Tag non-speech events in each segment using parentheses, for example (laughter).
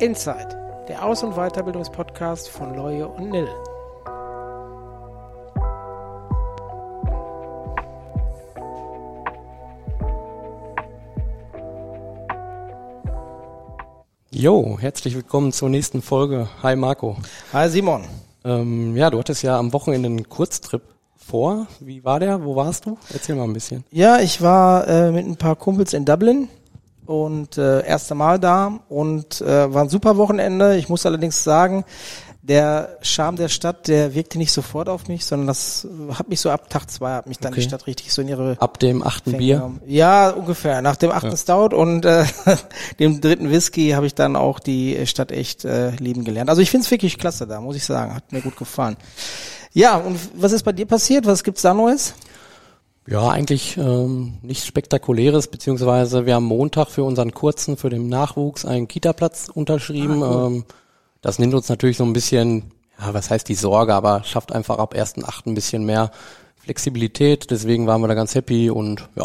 Inside, der Aus- und Weiterbildungspodcast von Leue und Nil. Jo, herzlich willkommen zur nächsten Folge. Hi Marco. Hi Simon. Ähm, ja, du hattest ja am Wochenende einen Kurztrip vor. Wie war der? Wo warst du? Erzähl mal ein bisschen. Ja, ich war äh, mit ein paar Kumpels in Dublin und äh, erste Mal da und äh, war ein super Wochenende. Ich muss allerdings sagen, der Charme der Stadt, der wirkte nicht sofort auf mich, sondern das hat mich so ab Tag zwei, hat mich dann Okay. die Stadt richtig so in ihre Ab dem achten Fänge Bier. genommen. Ja, ungefähr. Nach dem achten Ja. Stout und äh, (laughs) dem dritten Whisky habe ich dann auch die Stadt echt äh, lieben gelernt. Also ich finde es wirklich klasse da, muss ich sagen. Hat mir gut gefallen. Ja, und was ist bei dir passiert? Was gibt's da Neues? Ja, eigentlich ähm, nichts Spektakuläres, beziehungsweise wir haben Montag für unseren Kurzen, für den Nachwuchs einen Kita-Platz unterschrieben. ähm, das nimmt uns natürlich so ein bisschen, ja, was heißt die Sorge, aber schafft einfach ab 1.8. ein bisschen mehr Flexibilität. Deswegen waren wir da ganz happy und ja,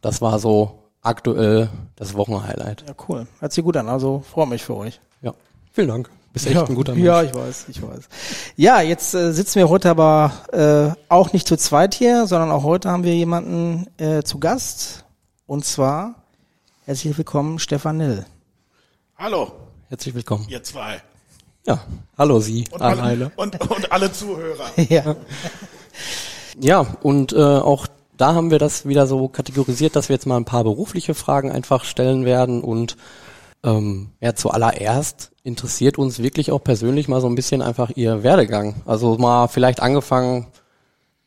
das war so aktuell das Wochenhighlight. Ja, cool. Hört sich gut an. Also freue mich für euch. Ja, vielen Dank. Bist echt ja, ein guter Mensch. Ja, ich weiß, ich weiß. Ja, jetzt äh, sitzen wir heute aber äh, auch nicht zu zweit hier, sondern auch heute haben wir jemanden äh, zu Gast. Und zwar herzlich willkommen, Stefan Nill. Hallo, Herzlich willkommen. ihr zwei. Ja, hallo Sie, Und alle, und, und alle Zuhörer. (laughs) ja. Ja, und äh, auch da haben wir das wieder so kategorisiert, dass wir jetzt mal ein paar berufliche Fragen einfach stellen werden und ähm, ja, zuallererst interessiert uns wirklich auch persönlich mal so ein bisschen einfach Ihr Werdegang. Also mal vielleicht angefangen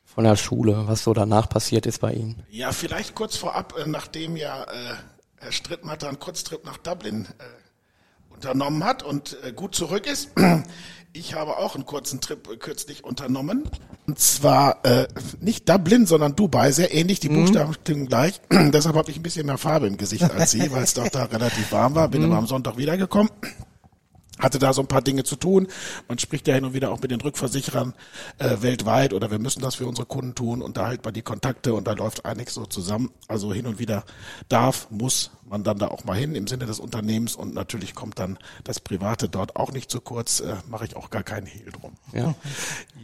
von der Schule, was so danach passiert ist bei Ihnen. Ja, vielleicht kurz vorab, äh, nachdem ja äh, Herr Strittmatter einen Kurztrip nach Dublin äh, unternommen hat und äh, gut zurück ist. (clears throat) Ich habe auch einen kurzen Trip äh, kürzlich unternommen. Und zwar äh, nicht Dublin, sondern Dubai, sehr ähnlich, die Buchstaben klingen gleich. (clears throat) Deshalb habe ich ein bisschen mehr Farbe im Gesicht als Sie, weil es doch da (laughs) relativ warm war. Bin aber am Sonntag wiedergekommen. Hatte da so ein paar Dinge zu tun. Man spricht ja hin und wieder auch mit den Rückversicherern äh, weltweit oder wir müssen das für unsere Kunden tun und da halt man die Kontakte und da läuft einiges so zusammen. Also hin und wieder darf, muss man dann da auch mal hin im Sinne des Unternehmens und natürlich kommt dann das Private dort auch nicht zu kurz, äh, mache ich auch gar keinen Hehl drum. Ja,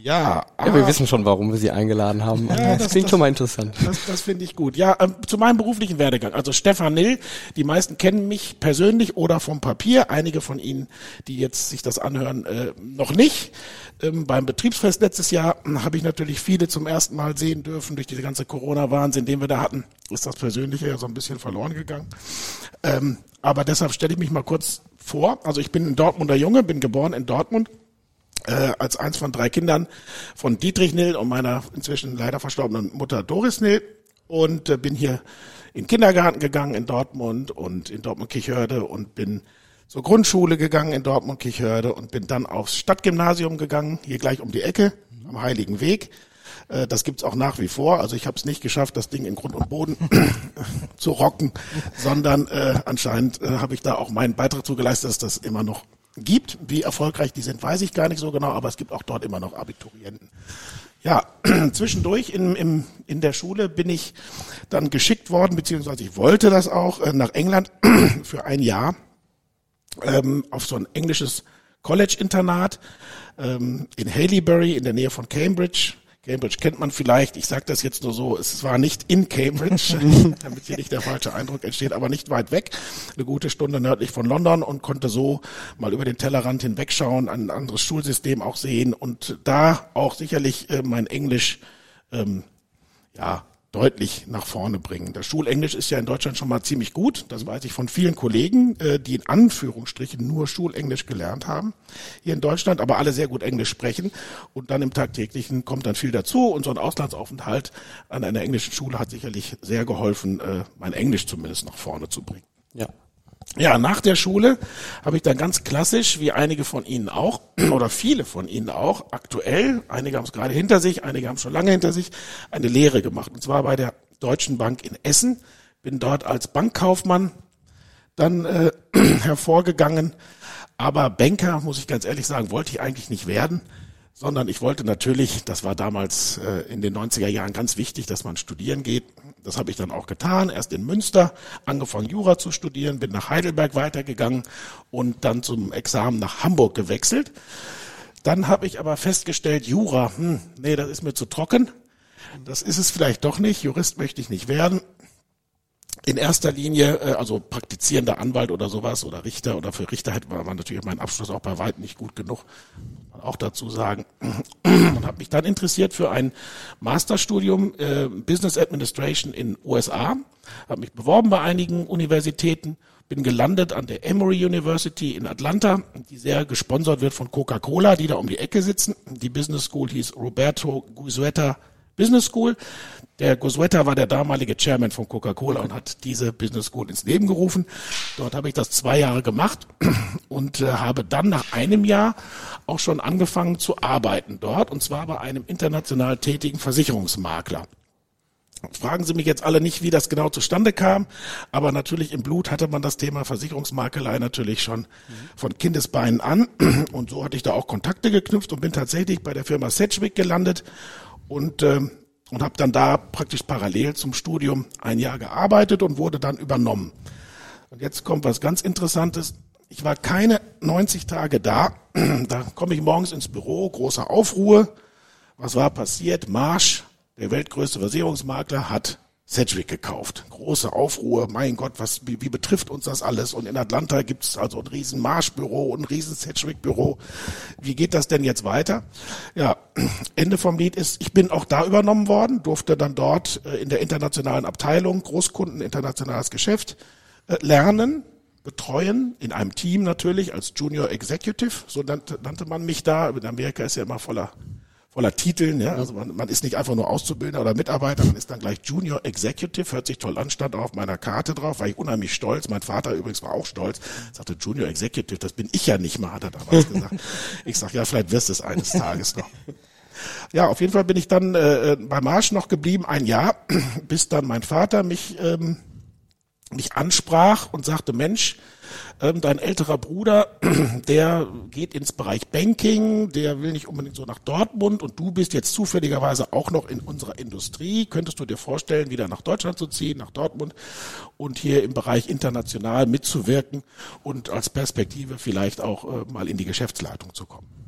Ja, ja wir wissen schon, warum wir Sie eingeladen haben. das, das- klingt das- schon mal interessant. Das, das finde ich gut. Ja, ähm, zu meinem beruflichen Werdegang. Also Stefan Nill, die meisten kennen mich persönlich oder vom Papier. Einige von Ihnen, die jetzt sich das anhören, äh, noch nicht. Ähm, beim Betriebsfest letztes Jahr äh, habe ich natürlich viele zum ersten Mal sehen dürfen. Durch diese ganze Corona-Wahnsinn, den wir da hatten, ist das Persönliche ja so ein bisschen verloren gegangen. Ähm, aber deshalb stelle ich mich mal kurz vor. Also ich bin ein Dortmunder Junge, bin geboren in Dortmund äh, als eins von drei Kindern von Dietrich Nill und meiner inzwischen leider verstorbenen Mutter Doris Nill und äh, bin hier in Kindergarten gegangen in Dortmund und in Dortmund-Kichhörde und bin zur Grundschule gegangen in Dortmund-Kichhörde und bin dann aufs Stadtgymnasium gegangen, hier gleich um die Ecke am Heiligen Weg. Äh, Das gibt's auch nach wie vor. Also ich habe es nicht geschafft, das Ding in Grund und Boden (coughs) zu rocken, sondern äh, anscheinend äh, habe ich da auch meinen Beitrag zugeleistet, dass das immer noch gibt. Wie erfolgreich die sind, weiß ich gar nicht so genau, aber es gibt auch dort immer noch Abiturienten. Ja, (clears throat) zwischendurch in, im, in der Schule bin ich dann geschickt worden, beziehungsweise ich wollte das auch, äh, nach England (coughs) für ein Jahr ähm, auf so ein englisches College-Internat ähm, in Haileybury in der Nähe von Cambridge. Cambridge kennt man vielleicht, ich sage das jetzt nur so, es war nicht in Cambridge, (laughs) damit hier nicht der falsche Eindruck entsteht, aber nicht weit weg, eine gute Stunde nördlich von London und konnte so mal über den Tellerrand hinwegschauen, ein anderes Schulsystem auch sehen und da auch sicherlich äh, mein Englisch ähm, ja, deutlich nach vorne bringen. Das Schulenglisch ist ja in Deutschland schon mal ziemlich gut. Das weiß ich von vielen Kollegen, äh, die in Anführungsstrichen nur Schulenglisch gelernt haben hier in Deutschland, aber alle sehr gut Englisch sprechen. Und dann im tagtäglichen kommt dann viel dazu. Und so ein Auslandsaufenthalt an einer englischen Schule hat sicherlich sehr geholfen, äh, mein Englisch zumindest nach vorne zu bringen. Ja. Ja, nach der Schule habe ich dann ganz klassisch, wie einige von Ihnen auch, (clears throat) oder viele von Ihnen auch, aktuell, einige haben es gerade hinter sich, einige haben es schon lange hinter sich, eine Lehre gemacht. Und zwar bei der Deutschen Bank in Essen. Bin dort als Bankkaufmann dann äh, (clears throat) hervorgegangen. Aber Banker, muss ich ganz ehrlich sagen, wollte ich eigentlich nicht werden. Sondern ich wollte natürlich, das war damals äh, in den 90er Jahren ganz wichtig, dass man studieren geht. Das habe ich dann auch getan. Erst in Münster angefangen, Jura zu studieren, bin nach Heidelberg weitergegangen und dann zum Examen nach Hamburg gewechselt. Dann habe ich aber festgestellt, Jura, hm, nee, das ist mir zu trocken. Das ist es vielleicht doch nicht. Jurist möchte ich nicht werden in erster Linie, äh, also praktizierender Anwalt oder sowas oder Richter oder für Richter hätte man natürlich mein Abschluss auch bei weitem nicht gut genug, auch dazu sagen. (clears throat) Und habe mich dann interessiert für ein Masterstudium äh, Business Administration in USA, habe mich beworben bei einigen Universitäten, bin gelandet an der Emory University in Atlanta, die sehr gesponsert wird von Coca-Cola, die da um die Ecke sitzen. Die Business School hieß Roberto Guisueta Business School. Der Gosueta war der damalige Chairman von Coca-Cola und hat diese Business School ins Leben gerufen. Dort habe ich das zwei Jahre gemacht (clears throat) und äh, habe dann nach einem Jahr auch schon angefangen zu arbeiten dort und zwar bei einem international tätigen Versicherungsmakler. Fragen Sie mich jetzt alle nicht, wie das genau zustande kam, aber natürlich im Blut hatte man das Thema Versicherungsmakelei natürlich schon von Kindesbeinen an (clears throat) und so hatte ich da auch Kontakte geknüpft und bin tatsächlich bei der Firma Sedgwick gelandet und äh, und habe dann da praktisch parallel zum Studium ein Jahr gearbeitet und wurde dann übernommen. Und jetzt kommt was ganz Interessantes. Ich war keine 90 Tage da. (clears throat) Da komme ich morgens ins Büro, große Aufruhr. Was war passiert? Marsch, der weltgrößte Versicherungsmakler, hat Sedgwick gekauft. Große Aufruhr, mein Gott, was, wie, wie betrifft uns das alles? Und in Atlanta gibt's also ein riesen Marschbüro und ein riesen Sedgwick-Büro. Wie geht das denn jetzt weiter? Ja, (clears throat) Ende vom Lied ist, ich bin auch da übernommen worden, durfte dann dort äh, in der internationalen Abteilung Großkunden, internationales Geschäft äh, lernen, betreuen, in einem Team natürlich, als Junior Executive, so nannte, nannte man mich da. In Amerika ist ja immer voller voller Titeln. Ja? Also man, man ist nicht einfach nur Auszubildender oder Mitarbeiter, man ist dann gleich Junior Executive, hört sich toll an, stand auf meiner Karte drauf, war ich unheimlich stolz. Mein Vater übrigens war auch stolz, sagte Junior Executive, das bin ich ja nicht mal, hat er damals gesagt. (laughs) Ich sag ja, vielleicht wirst du es eines Tages noch. Ja, auf jeden Fall bin ich dann äh, äh bei Marsch noch geblieben, ein Jahr, (clears throat) bis dann mein Vater mich, ähm, mich ansprach und sagte, Mensch, ähm, dein älterer Bruder, (clears throat) der geht ins Bereich Banking, der will nicht unbedingt so nach Dortmund und du bist jetzt zufälligerweise auch noch in unserer Industrie. Könntest du dir vorstellen, wieder nach Deutschland zu ziehen, nach Dortmund und hier im Bereich international mitzuwirken und als Perspektive vielleicht auch äh, mal in die Geschäftsleitung zu kommen?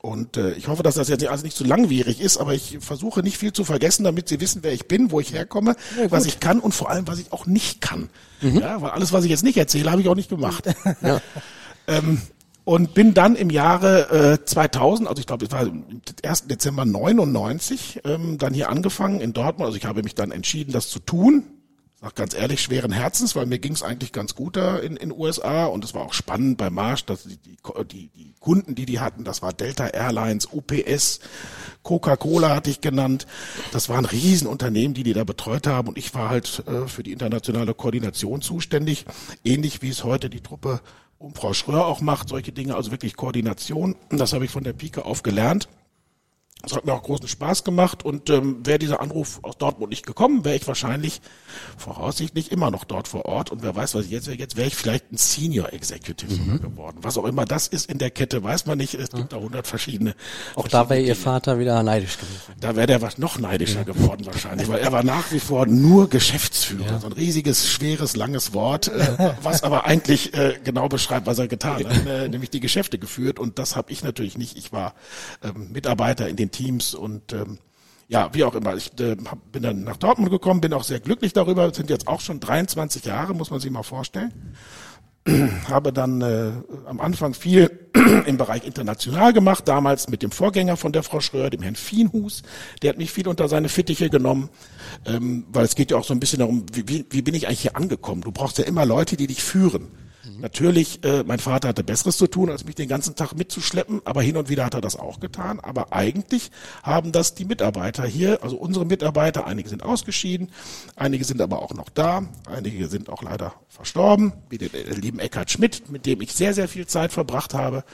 Und äh, ich hoffe, dass das jetzt also nicht zu langwierig ist, aber ich versuche nicht viel zu vergessen, damit Sie wissen, wer ich bin, wo ich herkomme, ja, was ich kann und vor allem, was ich auch nicht kann. Mhm. Ja, weil alles, was ich jetzt nicht erzähle, habe ich auch nicht gemacht. (laughs) Ja. ähm, und bin dann im Jahre äh, 2000, also ich glaube, es war im 1. Dezember 99, ähm, dann hier angefangen in Dortmund. Also ich habe mich dann entschieden, das zu tun sag ganz ehrlich, schweren Herzens, weil mir ging es eigentlich ganz gut da in in USA und es war auch spannend bei Marsch, dass die, die, die, die Kunden, die die hatten, das war Delta Airlines, UPS, Coca-Cola hatte ich genannt. Das waren Riesenunternehmen, die die da betreut haben und ich war halt äh, für die internationale Koordination zuständig, ähnlich wie es heute die Truppe um Frau Schröer auch macht, solche Dinge, also wirklich Koordination. Das habe ich von der Pike auf gelernt. Es hat mir auch großen Spaß gemacht und ähm, wäre dieser Anruf aus Dortmund nicht gekommen, wäre ich wahrscheinlich voraussichtlich immer noch dort vor Ort und wer weiß, was ich jetzt wäre, jetzt wäre ich vielleicht ein Senior Executive mhm. geworden. Was auch immer das ist in der Kette, weiß man nicht. Es gibt da hundert verschiedene. Auch da wäre Ihr Vater wieder neidisch gewesen. Da wäre der was noch neidischer ja. geworden wahrscheinlich, weil er war nach wie vor nur Geschäftsführer. Ja. So ein riesiges, schweres, langes Wort, äh, was aber eigentlich äh, genau beschreibt, was er getan hat, äh, nämlich die Geschäfte geführt und das habe ich natürlich nicht. Ich war ähm, Mitarbeiter in den Teams und ähm, ja, wie auch immer. Ich äh, bin dann nach Dortmund gekommen, bin auch sehr glücklich darüber. Sind jetzt auch schon 23 Jahre, muss man sich mal vorstellen. (clears throat) Habe dann äh, am Anfang viel (clears throat) im Bereich international gemacht, damals mit dem Vorgänger von der Frau Schröer, dem Herrn Fienhus. Der hat mich viel unter seine Fittiche genommen, ähm, weil es geht ja auch so ein bisschen darum, wie, wie, wie bin ich eigentlich hier angekommen? Du brauchst ja immer Leute, die dich führen. Mhm. Natürlich, äh, mein Vater hatte Besseres zu tun, als mich den ganzen Tag mitzuschleppen, aber hin und wieder hat er das auch getan. Aber eigentlich haben das die Mitarbeiter hier, also unsere Mitarbeiter, einige sind ausgeschieden, einige sind aber auch noch da, einige sind auch leider verstorben, wie den lieben Eckhard Schmidt, mit dem ich sehr, sehr viel Zeit verbracht habe.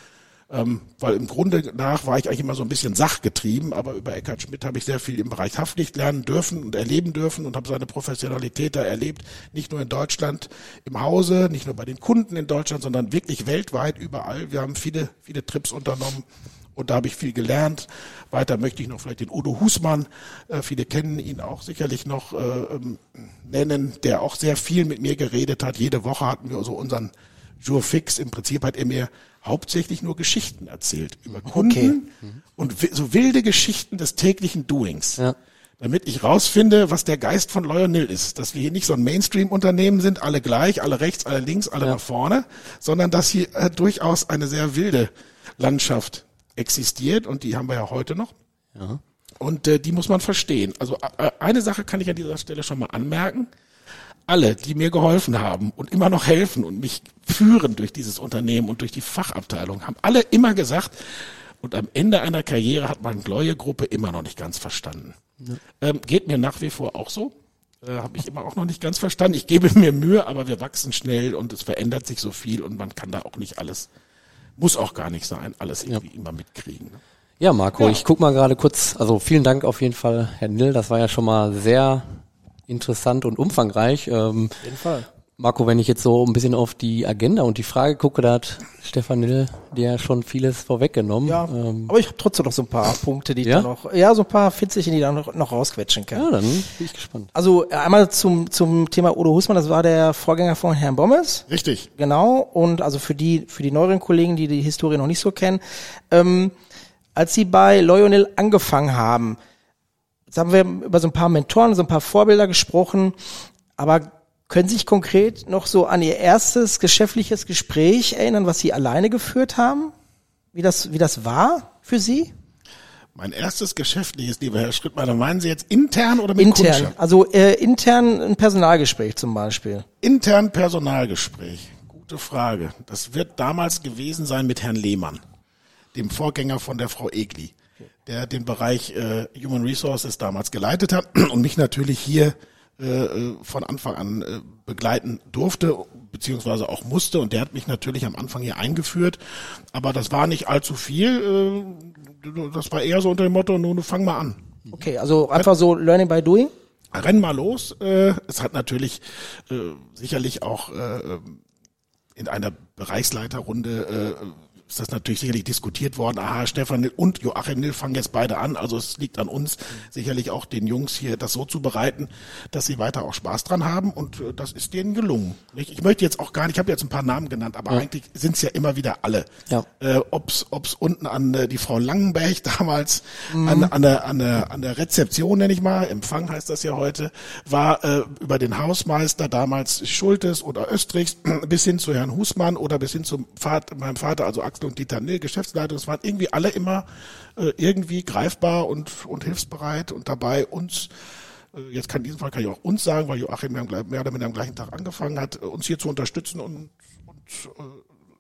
Ähm, weil im Grunde nach war ich eigentlich immer so ein bisschen sachgetrieben, aber über Eckhard Schmidt habe ich sehr viel im Bereich Haftpflicht lernen dürfen und erleben dürfen und habe seine Professionalität da erlebt, nicht nur in Deutschland im Hause, nicht nur bei den Kunden in Deutschland, sondern wirklich weltweit überall. Wir haben viele, viele Trips unternommen Und da habe ich viel gelernt. Weiter möchte ich noch vielleicht den Udo Husmann, äh, viele kennen ihn auch sicherlich noch, äh, ähm, nennen, der auch sehr viel mit mir geredet hat. Jede Woche hatten wir so unseren Jour fix. Im Prinzip hat er mir hauptsächlich nur Geschichten erzählt über Kunden und wi- so wilde Geschichten des täglichen Doings. Ja. Damit ich rausfinde, was der Geist von Lionel ist. Dass wir hier nicht so ein Mainstream-Unternehmen sind, alle gleich, alle rechts, alle links, alle nach vorne, sondern dass hier äh, durchaus eine sehr wilde Landschaft existiert und die haben wir ja heute noch. Ja. Und äh, die muss man verstehen. Also äh, eine Sache kann ich an dieser Stelle schon mal anmerken. Alle, die mir geholfen haben und immer noch helfen und mich führen durch dieses Unternehmen und durch die Fachabteilung, haben alle immer gesagt, und am Ende einer Karriere hat man Gläue-Gruppe immer noch nicht ganz verstanden. Ähm, geht mir nach wie vor auch so. Äh, Habe ich immer auch noch nicht ganz verstanden. Ich gebe mir Mühe, aber wir wachsen schnell und es verändert sich so viel und man kann da auch nicht alles, muss auch gar nicht sein, alles irgendwie immer mitkriegen. Ne? Ja, Marco, Ja. ich guck mal gerade kurz, also vielen Dank auf jeden Fall, Herr Nill, das war ja schon mal sehr interessant und umfangreich. Ähm, Auf jeden Fall. Marco, wenn ich jetzt so ein bisschen auf die Agenda und die Frage gucke, da hat Stefan Nill dir schon vieles vorweggenommen. Ja, Ähm, aber ich habe trotzdem noch so ein paar Punkte, die ich Ja? da noch, ja, so ein paar Fitzelchen, die ich da noch, noch rausquetschen kann. ja, dann bin ich gespannt. Also einmal zum, zum Thema Udo Husmann, das war der Vorgänger von Herrn Bommes. Richtig. Genau, und also für die, für die neueren Kollegen, die die Historie noch nicht so kennen, ähm, als sie bei Lionel angefangen haben, jetzt haben wir über so ein paar Mentoren, so ein paar Vorbilder gesprochen, aber können Sie sich konkret noch so an Ihr erstes geschäftliches Gespräch erinnern, was Sie alleine geführt haben? Wie das, wie das war für Sie? Mein erstes geschäftliches, lieber Herr Schrittmeier, meinen Sie jetzt intern oder mit Intern, Kundschaft? also äh, intern ein Personalgespräch zum Beispiel. Intern Personalgespräch. Gute Frage. Das wird damals gewesen sein mit Herrn Lehmann, dem Vorgänger von der Frau Egli, der den Bereich äh, Human Resources damals geleitet hat (clears throat) und mich natürlich hier äh, äh, von Anfang an äh, begleiten durfte beziehungsweise auch musste und der hat mich natürlich am Anfang hier eingeführt, aber das war nicht allzu viel, äh, das war eher so unter dem Motto, nun fang mal an. Okay, also einfach so Learning by Doing. renn mal los. Äh, es hat natürlich äh, sicherlich auch äh, in einer Bereichsleiterrunde äh, ist das natürlich sicherlich diskutiert worden. Aha, Stefan und Joachim Nill fangen jetzt beide an. Also es liegt an uns, sicherlich auch den Jungs hier das so zu bereiten, dass sie weiter auch Spaß dran haben. Und äh, das ist denen gelungen. Ich möchte jetzt auch gar nicht, ich habe jetzt ein paar Namen genannt, aber eigentlich sind es ja immer wieder alle. Ja. Äh, ob's, ob's unten an äh, die Frau Langenberg (laughs) damals, an, an, der, an, der, an der Rezeption, nenne ich mal, Empfang heißt das ja heute, war äh, über den Hausmeister damals Schultes oder Östrichs (clears throat) bis hin zu Herrn Husmann oder bis hin zum Vater, meinem Vater, also Axel und Dieter Nill, Geschäftsleitung, es waren irgendwie alle immer äh, irgendwie greifbar und, und hilfsbereit und dabei uns äh, jetzt kann in diesem Fall kann ich auch uns sagen, weil Joachim ja mehr oder minder am gleichen Tag angefangen hat, äh, uns hier zu unterstützen und, und äh,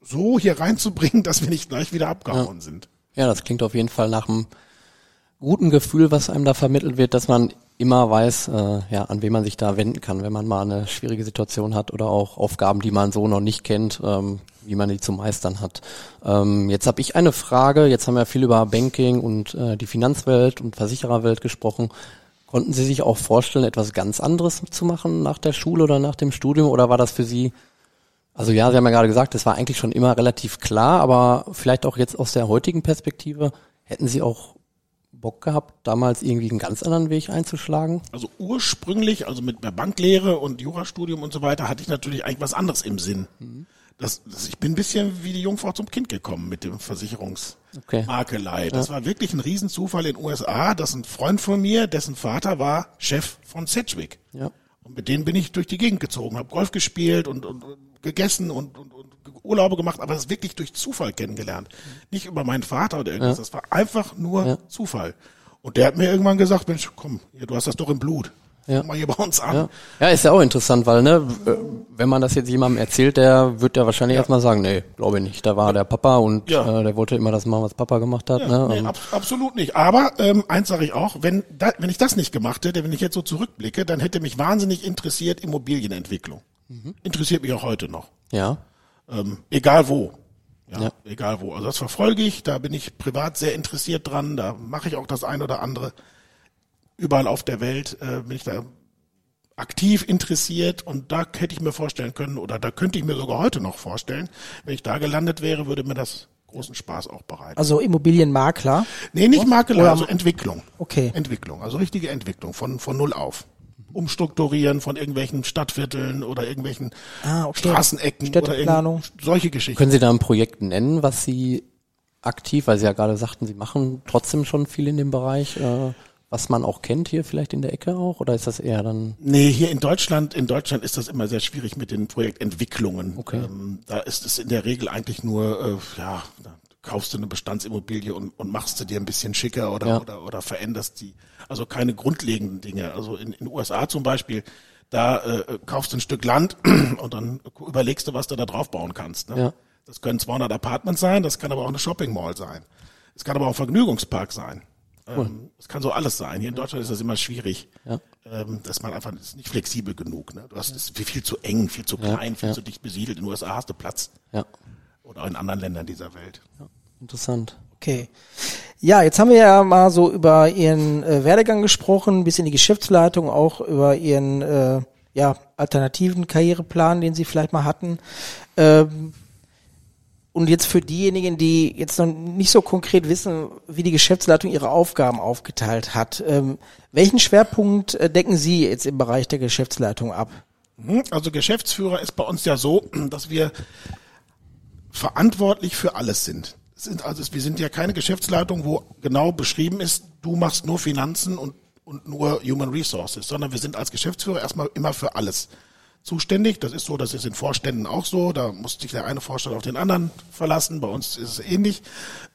so hier reinzubringen, (laughs) dass wir nicht gleich wieder abgehauen sind. Ja, das klingt auf jeden Fall nach einem guten Gefühl, was einem da vermittelt wird, dass man immer weiß, äh, ja, an wen man sich da wenden kann, wenn man mal eine schwierige Situation hat oder auch Aufgaben, die man so noch nicht kennt, ähm, wie man die zu meistern hat. Ähm, jetzt habe ich eine Frage. Jetzt haben wir viel über Banking und äh, die Finanzwelt und Versichererwelt gesprochen. Konnten Sie sich auch vorstellen, etwas ganz anderes zu machen nach der Schule oder nach dem Studium? Oder war das für Sie also ja, Sie haben ja gerade gesagt, das war eigentlich schon immer relativ klar, aber vielleicht auch jetzt aus der heutigen Perspektive, hätten Sie auch Bock gehabt, damals irgendwie einen ganz anderen Weg einzuschlagen? Also ursprünglich, also mit der Banklehre und Jurastudium und so weiter, hatte ich natürlich eigentlich was anderes im Sinn. Das, das, ich bin ein bisschen wie die Jungfrau zum Kind gekommen mit dem Versicherungsmakelei. Das war wirklich ein Riesenzufall in den USA, dass ein Freund von mir, dessen Vater war Chef von Sedgwick. Ja. Und mit denen bin ich durch die Gegend gezogen, habe Golf gespielt und, und, und gegessen und, und, und Urlaube gemacht, aber das wirklich durch Zufall kennengelernt. Nicht über meinen Vater oder irgendwas. Das war einfach nur Ja. Zufall. Und der hat mir irgendwann gesagt, Mensch, komm, du hast das doch im Blut. Ja. Mal hier bei uns an. Ja. ja, ist ja auch interessant, weil ne, äh, wenn man das jetzt jemandem erzählt, der wird ja wahrscheinlich erstmal sagen, nee, glaube ich nicht. Da war der Papa und Ja. äh, der wollte immer das machen, was Papa gemacht hat. ne? Nee, ab, absolut nicht. Aber ähm, eins sage ich auch, wenn, da, wenn ich das nicht gemacht hätte, wenn ich jetzt so zurückblicke, dann hätte mich wahnsinnig interessiert Immobilienentwicklung. Mhm. Interessiert mich auch heute noch. ja. Ähm, egal wo. Ja, Ja. egal wo. Also das verfolge ich, da bin ich privat sehr interessiert dran, da mache ich auch das ein oder andere. Überall auf der Welt äh, bin ich da aktiv interessiert und da hätte ich mir vorstellen können, oder da könnte ich mir sogar heute noch vorstellen, wenn ich da gelandet wäre, würde mir das großen Spaß auch bereiten. Also Immobilienmakler. nee, nicht Makler, Oder- also Entwicklung. Okay. Entwicklung, also richtige Entwicklung von, von null auf. Umstrukturieren von irgendwelchen Stadtvierteln oder irgendwelchen Ah, okay. Straßenecken Städteplanung. oder solche Geschichten. Können Sie da ein Projekt nennen, was Sie aktiv, weil Sie ja gerade sagten, Sie machen trotzdem schon viel in dem Bereich, äh, was man auch kennt hier vielleicht in der Ecke auch? Oder ist das eher dann Nee, hier in Deutschland, in Deutschland ist das immer sehr schwierig mit den Projektentwicklungen. Okay. Ähm, da ist es in der Regel eigentlich nur, äh, ja, da kaufst du eine Bestandsimmobilie und, und machst sie dir ein bisschen schicker oder, Ja. oder, oder veränderst die. Also keine grundlegenden Dinge. Also in in den USA zum Beispiel, da äh, kaufst du ein Stück Land (clears throat) und dann überlegst du, was du da drauf bauen kannst. Ne? Ja. Das können 200 Apartments sein, das kann aber auch eine Shopping Mall sein. Es kann aber auch ein Vergnügungspark sein. Ähm, Es kann so alles sein. Hier in Deutschland ist das immer schwierig Ja. ähm, dass man einfach das ist nicht flexibel genug. Ne? Du hast es viel, viel zu eng, viel zu klein, viel ja. zu dicht besiedelt. In den USA hast du Platz ja, oder auch in anderen Ländern dieser Welt. interessant. Okay. Ja, jetzt haben wir ja mal so über Ihren äh, Werdegang gesprochen, ein bisschen die Geschäftsleitung, auch über Ihren äh, ja, alternativen Karriereplan, den Sie vielleicht mal hatten. Ähm, und jetzt für diejenigen, die jetzt noch nicht so konkret wissen, wie die Geschäftsleitung ihre Aufgaben aufgeteilt hat, ähm, welchen Schwerpunkt äh, decken Sie jetzt im Bereich der Geschäftsleitung ab? Mhm. Also Geschäftsführer ist bei uns ja so, dass wir verantwortlich für alles sind. Sind also wir sind ja keine Geschäftsleitung, wo genau beschrieben ist, du machst nur Finanzen und und nur Human Resources, sondern wir sind als Geschäftsführer erstmal immer für alles zuständig. Das ist so, das ist in Vorständen auch so. Da muss sich der eine Vorstand auf den anderen verlassen. Bei uns ist es ähnlich.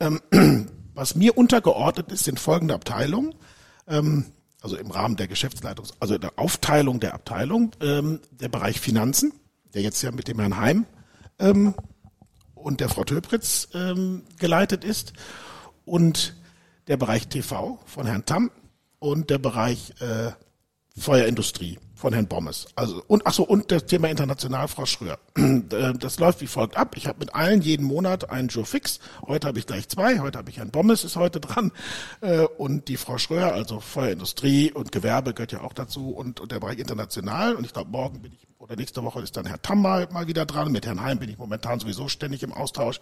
Ähm, (clears throat) was mir untergeordnet ist, sind folgende Abteilungen. Ähm, also im Rahmen der Geschäftsleitung, also der Aufteilung der Abteilung, ähm, der Bereich Finanzen, der jetzt ja mit dem Herrn Heim ähm, und der Frau Töpritz ähm, geleitet ist und der Bereich TV von Herrn Tamm und der Bereich äh, Feuerindustrie von Herrn Bommes. Also und ach so und das Thema international Frau Schröer. (clears throat) Äh, Das läuft wie folgt ab. Ich habe mit allen jeden Monat einen Jour fix. Heute habe ich gleich zwei. Heute habe ich Herrn Bommes ist heute dran Äh, und die Frau Schröer, also Feuerindustrie und Gewerbe gehört ja auch dazu und, und der Bereich international. Und ich glaube morgen bin ich oder nächste Woche ist dann Herr Tamm mal, mal wieder dran. Mit Herrn Heim bin ich momentan sowieso ständig im Austausch.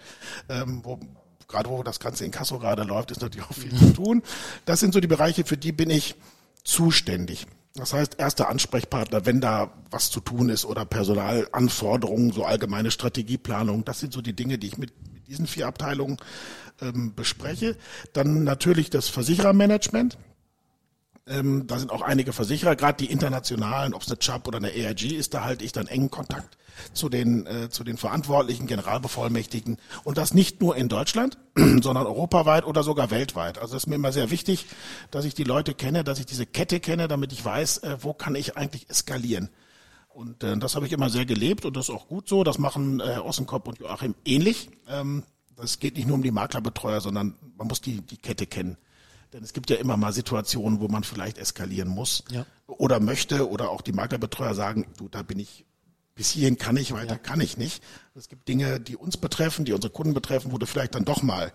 Ähm, wo, gerade wo das Ganze in Kassel gerade läuft, ist natürlich auch viel zu tun. Das sind so die Bereiche, für die bin ich zuständig. Das heißt, erster Ansprechpartner, wenn da was zu tun ist oder Personalanforderungen, so allgemeine Strategieplanung, das sind so die Dinge, die ich mit, mit diesen vier Abteilungen ähm, bespreche. Dann natürlich das Versicherermanagement. Ähm, da sind auch einige Versicherer, gerade die internationalen, ob es eine CHAP oder eine ERG ist, da halte ich dann engen Kontakt zu den, äh, zu den Verantwortlichen, Generalbevollmächtigten. Und das nicht nur in Deutschland, (clears throat) sondern europaweit oder sogar weltweit. Also es ist mir immer sehr wichtig, dass ich die Leute kenne, dass ich diese Kette kenne, damit ich weiß, äh, wo kann ich eigentlich eskalieren. Und äh, das habe ich immer sehr gelebt und das ist auch gut so. Das machen äh, Ossenkopf und Joachim ähnlich. Ähm, das geht nicht nur um die Maklerbetreuer, sondern man muss die, die Kette kennen. Denn es gibt ja immer mal Situationen, wo man vielleicht eskalieren muss Ja. oder möchte oder auch die Maklerbetreuer sagen, du, da bin ich, bis hierhin kann ich, weiter kann ich nicht. Es gibt Dinge, die uns betreffen, die unsere Kunden betreffen, wo du vielleicht dann doch mal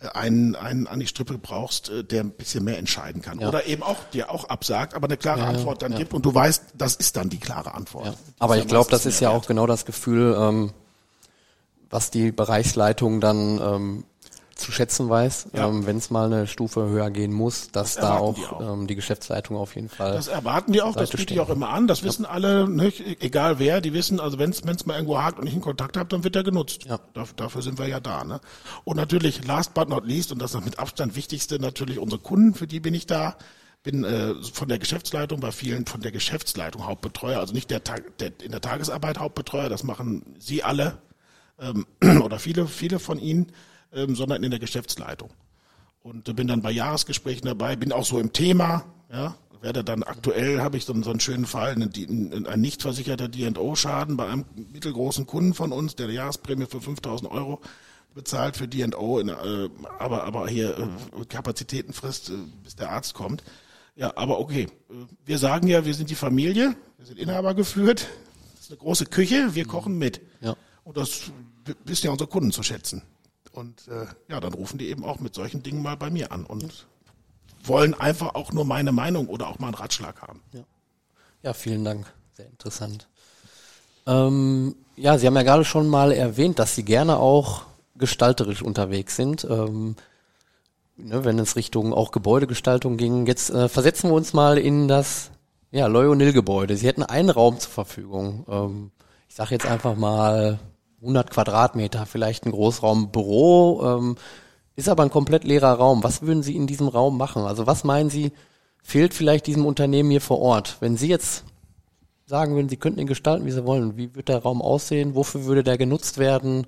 äh, einen, einen an die Strippe brauchst, äh, der ein bisschen mehr entscheiden kann. Ja. Oder eben auch dir auch absagt, aber eine klare Ja, ja, Antwort dann ja. gibt und du weißt, das ist dann die klare Antwort. Ja. Aber ich glaube, das ist ja mehr auch genau das Gefühl, ähm, was die Bereichsleitung dann ähm, zu schätzen weiß, Ja. ähm, wenn es mal eine Stufe höher gehen muss, dass da erwarten auch, die auch. Ähm, die Geschäftsleitung auf jeden Fall. Das erwarten die auch, das biete ich auch immer an, das wissen alle, nicht? egal wer, die wissen, also wenn es mal irgendwo hakt und ich einen Kontakt habe, dann wird der genutzt. Ja. Dafür, dafür sind wir ja da. Ne? Und natürlich, last but not least, und das ist mit Abstand wichtigste, natürlich unsere Kunden, für die bin ich da. Bin äh, von der Geschäftsleitung bei vielen von der Geschäftsleitung Hauptbetreuer, also nicht der, Tag, der in der Tagesarbeit Hauptbetreuer, das machen Sie alle ähm, (clears throat) oder viele, viele von Ihnen, ähm, sondern in der Geschäftsleitung und äh, bin dann bei Jahresgesprächen dabei, bin auch so im Thema, ja, werde dann aktuell habe ich so, so einen schönen Fall, ein, ein, nicht versicherter D&O-Schaden bei einem mittelgroßen Kunden von uns, der eine Jahresprämie für 5000 Euro bezahlt für D&O, äh, aber, aber hier äh, Kapazitätenfrist, äh, bis der Arzt kommt. Ja, aber okay, äh, wir sagen ja, wir sind die Familie, wir sind Inhaber geführt, das ist eine große Küche, wir kochen mit. Ja. Und das w- wissen ja unsere Kunden zu schätzen. Und äh, ja, dann rufen die eben auch mit solchen Dingen mal bei mir an und wollen einfach auch nur meine Meinung oder auch mal einen Ratschlag haben. Ja, vielen Dank. Sehr interessant. Ähm, ja, Sie haben ja gerade schon mal erwähnt, dass Sie gerne auch gestalterisch unterwegs sind. Ähm, ne, wenn es Richtung auch Gebäudegestaltung ging. Jetzt äh, versetzen wir uns mal in das ja, Loyonil-Gebäude. Sie hätten einen Raum zur Verfügung. Ähm, ich sage jetzt einfach mal 100 Quadratmeter, vielleicht ein Großraumbüro, ähm, ist aber ein komplett leerer Raum. Was würden Sie in diesem Raum machen? Also was meinen Sie, fehlt vielleicht diesem Unternehmen hier vor Ort? Wenn Sie jetzt sagen würden, Sie könnten ihn gestalten, wie Sie wollen, wie wird der Raum aussehen? Wofür würde der genutzt werden?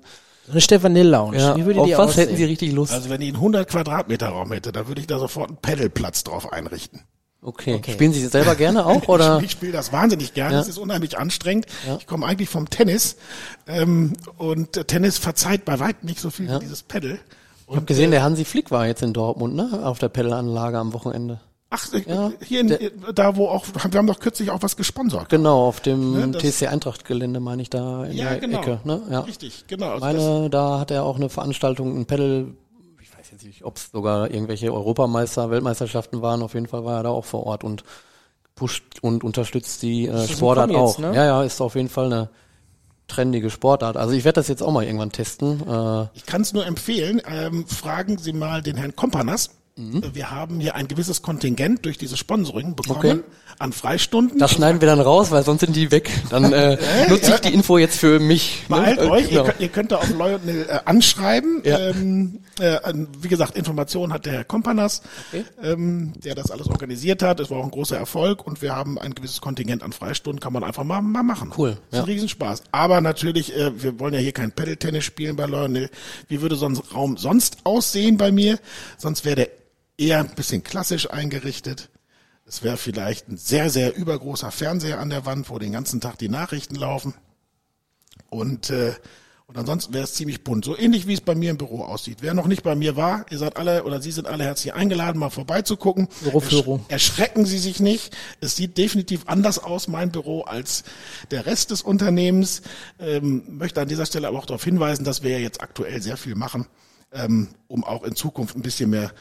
Eine Stefanil Lounge. Ja, Wie würde auf die was aussehen? hätten Sie richtig Lust? Also wenn ich einen 100 Quadratmeter Raum hätte, dann würde ich da sofort einen Pedalplatz drauf einrichten. Okay. okay. Spielen Sie selber (laughs) gerne auch oder? Ich, ich spiele das wahnsinnig gerne. Ja. Es ist unheimlich anstrengend. Ich komme eigentlich vom Tennis ähm, und äh, Tennis verzeiht bei weitem nicht so viel wie dieses Pedal. Ich habe gesehen, der Hansi Flick war jetzt in Dortmund, ne? Auf der Pedalanlage am Wochenende. Ach, äh, Ja, hier in, da wo auch, wir haben doch kürzlich auch was gesponsert. Genau, auf dem Ne, das- TC Eintracht Gelände meine ich da in Ja, der genau. Ecke, ne? Ja. Richtig, genau. Also Meine, da hat er auch eine Veranstaltung, ein Pedal, weiß jetzt nicht, ob es sogar irgendwelche Europameister, Weltmeisterschaften waren, auf jeden Fall war er da auch vor Ort und pusht und unterstützt die äh, Sportart jetzt, auch. ne? Ja, ja, ist auf jeden Fall eine trendige Sportart. Also ich werde das jetzt auch mal irgendwann testen. Äh, ich kann es nur empfehlen. Ähm, fragen Sie mal den Herrn Kompanas. Mhm. Wir haben hier ein gewisses Kontingent durch dieses Sponsoring bekommen Okay. an Freistunden. das schneiden wir dann raus, weil sonst sind die weg. Dann äh, (laughs) nutze ich die Info jetzt für mich. ne? Beeilt Äh, euch, genau. ihr, könnt, ihr könnt da auf Lionel äh, anschreiben. Ja. Ähm, äh, wie gesagt, Informationen hat der Herr Kompanas, Okay. ähm, der das alles organisiert hat. Es war auch ein großer Erfolg und wir haben ein gewisses Kontingent an Freistunden, kann man einfach mal, mal machen. Cool, Das ist ja. ein Riesenspaß. Aber natürlich, äh, wir wollen ja hier kein Pedal-Tennis spielen bei Lionel. Wie würde so ein Raum sonst aussehen bei mir? Sonst wäre der eher ein bisschen klassisch eingerichtet. Es wäre vielleicht ein sehr, sehr übergroßer Fernseher an der Wand, wo den ganzen Tag die Nachrichten laufen. Und, äh, und ansonsten wäre es ziemlich bunt. So ähnlich wie es bei mir im Büro aussieht. Wer noch nicht bei mir war, ihr seid alle oder Sie sind alle herzlich eingeladen, mal vorbeizugucken. Büroführung. Ersch erschrecken Sie sich nicht. Es sieht definitiv anders aus, mein Büro, als der Rest des Unternehmens. Ähm, möchte an dieser Stelle aber auch darauf hinweisen, dass wir ja jetzt aktuell sehr viel machen, ähm, um auch in Zukunft ein bisschen mehr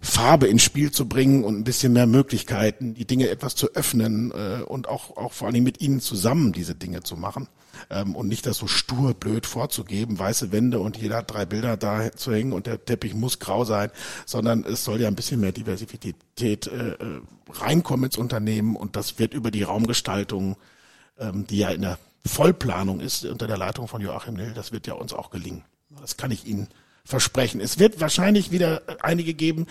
Farbe ins Spiel zu bringen und ein bisschen mehr Möglichkeiten, die Dinge etwas zu öffnen äh, und auch, auch vor allem mit ihnen zusammen diese Dinge zu machen ähm, und nicht das so stur blöd vorzugeben, weiße Wände und jeder hat drei Bilder da zu hängen und der Teppich muss grau sein, sondern es soll ja ein bisschen mehr Diversität äh, äh, reinkommen ins Unternehmen und das wird über die Raumgestaltung, ähm, die ja in der Vollplanung ist unter der Leitung von Joachim Nill, das wird ja uns auch gelingen. Das kann ich Ihnen versprechen. Es wird wahrscheinlich wieder einige geben,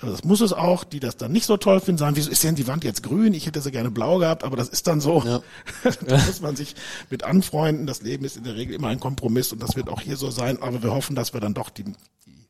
das muss es auch, die das dann nicht so toll finden, sagen, wieso ist denn die Wand jetzt grün? Ich hätte sie gerne blau gehabt, aber das ist dann so. Ja. (laughs) da muss man sich mit anfreunden. Das Leben ist in der Regel immer ein Kompromiss und das wird auch hier so sein. Aber wir hoffen, dass wir dann doch die, die,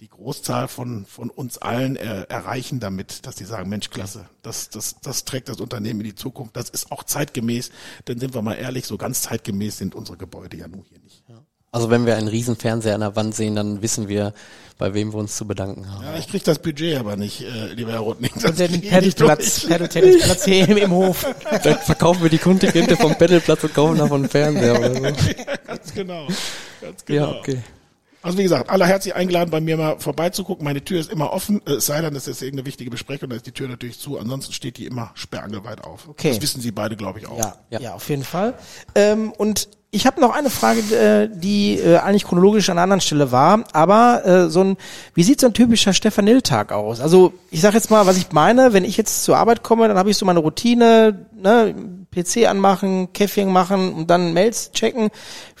die Großzahl von, von uns allen äh, erreichen damit, dass die sagen, Mensch, klasse, das, das, das trägt das Unternehmen in die Zukunft. Das ist auch zeitgemäß, denn sind wir mal ehrlich, so ganz zeitgemäß sind unsere Gebäude ja nun hier nicht. Also wenn wir einen riesen Fernseher an der Wand sehen, dann wissen wir, bei wem wir uns zu bedanken haben. Ja, ich krieg das Budget aber nicht, äh, lieber Herr Rotning. Das Und den durch. Pedal-Tennisplatz hier im, im Hof. Dann verkaufen wir die Kontingente vom Pedalplatz und kaufen davon einen Fernseher oder so. (laughs) ganz genau. Ganz genau. Ja, okay. Also wie gesagt, alle herzlich eingeladen, bei mir mal vorbeizugucken. Meine Tür ist immer offen, äh, es sei denn, es ist irgendeine wichtige Besprechung, da ist die Tür natürlich zu. Ansonsten steht die immer sperrangelweit auf. Okay. Das wissen Sie beide, glaube ich, auch. Ja, ja, Ja. auf jeden Fall. Ähm, und ich habe noch eine Frage, äh, die äh, eigentlich chronologisch an einer anderen Stelle war, aber so ein, wie sieht so ein typischer Stefan-Nill-Tag aus? Also ich sage jetzt mal, was ich meine, wenn ich jetzt zur Arbeit komme, dann habe ich so meine Routine, ne, PC anmachen, Käffchen machen und dann Mails checken.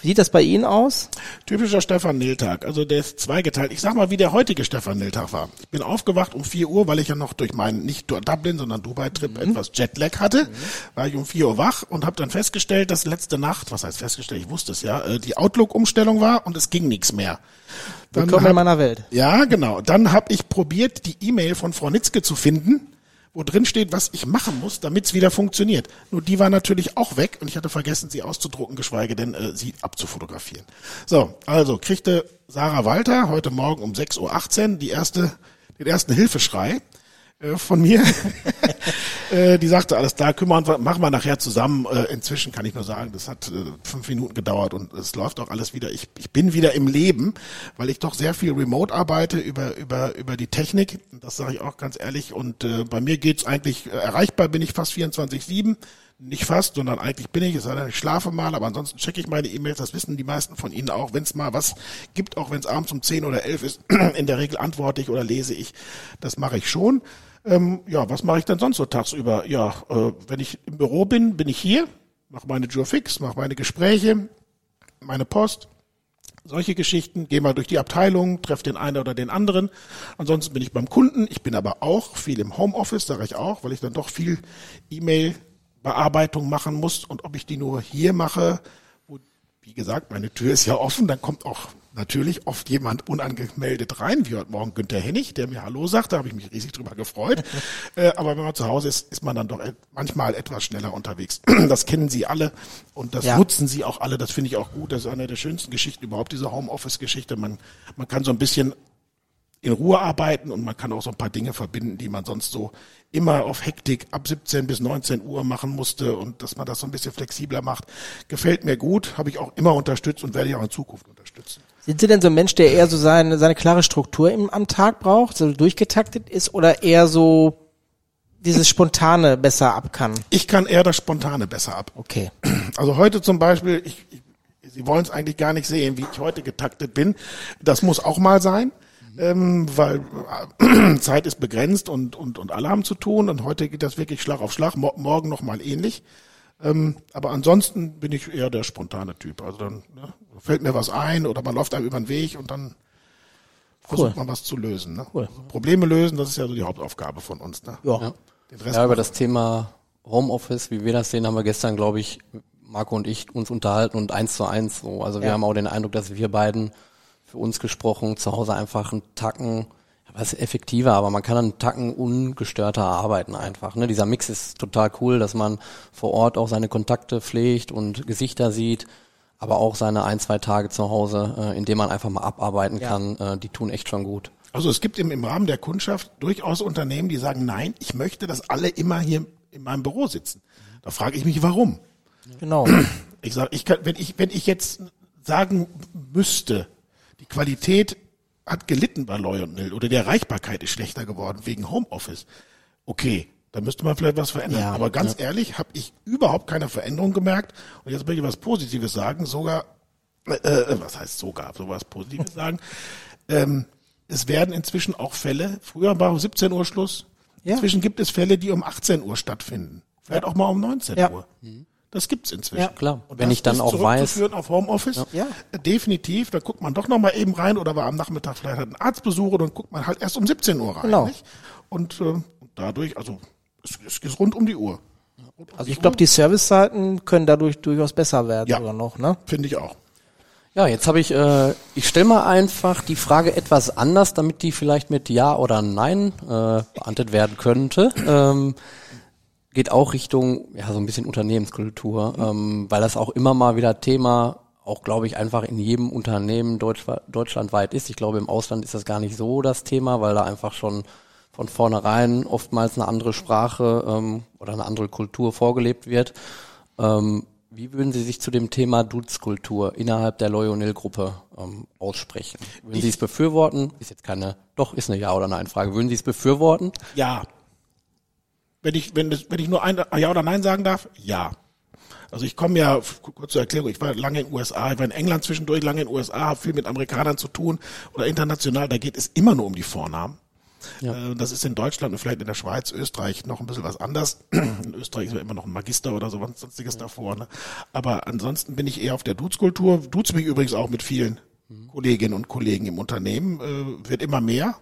Wie sieht das bei Ihnen aus? Typischer Stefan Nil-Tag. Also der ist zweigeteilt. Ich sag mal, wie der heutige Stefan Nil-Tag war. Ich bin aufgewacht um 4 Uhr, weil ich ja noch durch meinen, nicht Dublin, sondern Dubai-Trip etwas Jetlag hatte. War ich um 4 Uhr wach und habe dann festgestellt, dass letzte Nacht, was heißt festgestellt, ich wusste es ja, äh, die Outlook-Umstellung war und es ging nichts mehr. Dann Willkommen hab- in meiner Welt. Ja, genau. Dann habe ich probiert, die E-Mail von Frau Nitzke zu finden, wo drin steht, was ich machen muss, damit es wieder funktioniert. Nur die war natürlich auch weg und ich hatte vergessen, sie auszudrucken, geschweige denn äh, sie abzufotografieren. So, also kriegte Sarah Walter heute Morgen um 6.18 Uhr die erste, den ersten Hilfeschrei äh, von mir. (laughs) äh, die sagte, alles klar, kümmern wir, machen wir nachher zusammen. Äh, inzwischen kann ich nur sagen, das hat fünf Minuten gedauert und es läuft auch alles wieder. Ich, ich bin wieder im Leben, weil ich doch sehr viel remote arbeite über, über, über die Technik. Das sage ich auch ganz ehrlich. Und äh, bei mir geht's eigentlich, erreichbar bin ich fast 24-7. nicht fast, sondern eigentlich bin ich, es sei denn, ich schlafe mal, aber ansonsten checke ich meine E-Mails, das wissen die meisten von Ihnen auch, wenn es mal was gibt, auch wenn es abends um 10 oder 11 ist, (clears throat) in der Regel antworte ich oder lese ich, das mache ich schon. Ähm, ja, was mache ich denn sonst so tagsüber? Ja, äh, wenn ich im Büro bin, bin ich hier, mache meine Jour fix, mache meine Gespräche, meine Post, solche Geschichten, gehe mal durch die Abteilung, treffe den einen oder den anderen. Ansonsten bin ich beim Kunden. Ich bin aber auch viel im Homeoffice, sage ich auch, weil ich dann doch viel E-Mail-Bearbeitung machen muss. Und ob ich die nur hier mache, wie gesagt, meine Tür ist ja offen, dann kommt auch natürlich oft jemand unangemeldet rein, wie heute Morgen Günther Hennig, der mir Hallo sagt, da habe ich mich riesig drüber gefreut. (laughs) äh, aber wenn man zu Hause ist, ist man dann doch manchmal etwas schneller unterwegs. (clears throat) das kennen Sie alle und das ja. nutzen Sie auch alle. Das finde ich auch gut. Das ist eine der schönsten Geschichten überhaupt, diese Homeoffice-Geschichte. Man, man kann so ein bisschen in Ruhe arbeiten und man kann auch so ein paar Dinge verbinden, die man sonst so immer auf Hektik ab 17 bis 19 Uhr machen musste und dass man das so ein bisschen flexibler macht. Gefällt mir gut, habe ich auch immer unterstützt und werde ich auch in Zukunft unterstützen. Sind Sie denn so ein Mensch, der eher so seine, seine klare Struktur im, am Tag braucht, so durchgetaktet ist oder eher so dieses Spontane besser ab kann? Ich kann eher das Spontane besser ab. Okay. Also heute zum Beispiel, ich, ich, Sie wollen es eigentlich gar nicht sehen, wie ich heute getaktet bin. Das muss auch mal sein. Ähm, weil äh, (clears throat) Zeit ist begrenzt und, und, und alle haben zu tun und heute geht das wirklich Schlag auf Schlag, mo morgen nochmal ähnlich. Ähm, aber ansonsten bin ich eher der spontane Typ. Also dann ne, fällt mir was ein oder man läuft einem über den Weg und dann versucht cool. man was zu lösen. Ne? Cool. Also Probleme lösen, das ist ja so die Hauptaufgabe von uns. Ne? Ja. ja, über das Thema Homeoffice, wie wir das sehen, haben wir gestern, glaube ich, Marco und ich uns unterhalten und eins zu eins so. Also wir ja. haben auch den Eindruck, dass wir beiden für uns gesprochen zu Hause einfach einen Tacken was effektiver, aber man kann einen Tacken ungestörter arbeiten einfach. Ne? Dieser Mix ist total cool, dass man vor Ort auch seine Kontakte pflegt und Gesichter sieht, aber auch seine ein, zwei Tage zu Hause, äh, indem man einfach mal abarbeiten ja. kann, äh, die tun echt schon gut. Also es gibt im, im Rahmen der Kundschaft durchaus Unternehmen, die sagen, nein, ich möchte, dass alle immer hier in meinem Büro sitzen. Da frage ich mich, warum? Genau. Ich sage, ich kann, wenn ich, wenn ich jetzt sagen müsste, die Qualität hat gelitten bei Lionel oder die Erreichbarkeit ist schlechter geworden wegen Homeoffice. Okay, da müsste man vielleicht was verändern. Ja, Aber ganz ja. ehrlich, habe ich überhaupt keine Veränderung gemerkt. Und jetzt möchte ich was Positives sagen, sogar, äh, äh was heißt sogar, sowas Positives (laughs) sagen. Ähm, es werden inzwischen auch Fälle, früher war um 17 Uhr Schluss, ja. inzwischen gibt es Fälle, die um 18 Uhr stattfinden. Vielleicht auch mal um 19 Uhr. Mhm. Das gibt's inzwischen. Ja, klar. Und wenn ich dann auch weiß. auf Homeoffice. Ja. Definitiv. Da guckt man doch noch mal eben rein oder war am Nachmittag vielleicht einen Arztbesuch und dann guckt man halt erst um 17 Uhr rein. Genau. Nicht? Und äh, dadurch, also es, es ist rund um die Uhr. Um also ich glaube, die Servicezeiten können dadurch durchaus besser werden ja, sogar noch, ne? Finde ich auch. Ja, jetzt habe ich, äh, ich stelle mal einfach die Frage etwas anders, damit die vielleicht mit Ja oder Nein äh, beantwortet werden könnte. Ähm, geht auch Richtung, ja, so ein bisschen Unternehmenskultur, mhm. ähm, weil das auch immer mal wieder Thema, auch glaube ich, einfach in jedem Unternehmen Deutsch, deutschlandweit ist. Ich glaube, im Ausland ist das gar nicht so das Thema, weil da einfach schon von vornherein oftmals eine andere Sprache ähm, oder eine andere Kultur vorgelebt wird. Ähm, wie würden Sie sich zu dem Thema Duzkultur innerhalb der Loyonil-Gruppe ähm, aussprechen? Würden Sie es befürworten? Ist jetzt keine, doch, ist eine Ja- oder Nein-Frage. Würden Sie es befürworten? Ja, wenn ich, wenn, das, wenn ich nur ein Ja oder Nein sagen darf, ja. Also ich komme ja, kurz zur Erklärung, ich war lange in den USA, ich war in England zwischendurch, lange in den USA, habe viel mit Amerikanern zu tun oder international, da geht es immer nur um die Vornamen. Ja. Äh, das ist in Deutschland und vielleicht in der Schweiz, Österreich noch ein bisschen was anders. (clears throat) In Österreich ist ja immer noch ein Magister oder so was sonstiges ja. davor. Ne? Aber ansonsten bin ich eher auf der Dutzkultur. Duz mich übrigens auch mit vielen mhm. Kolleginnen und Kollegen im Unternehmen. Äh, wird immer mehr.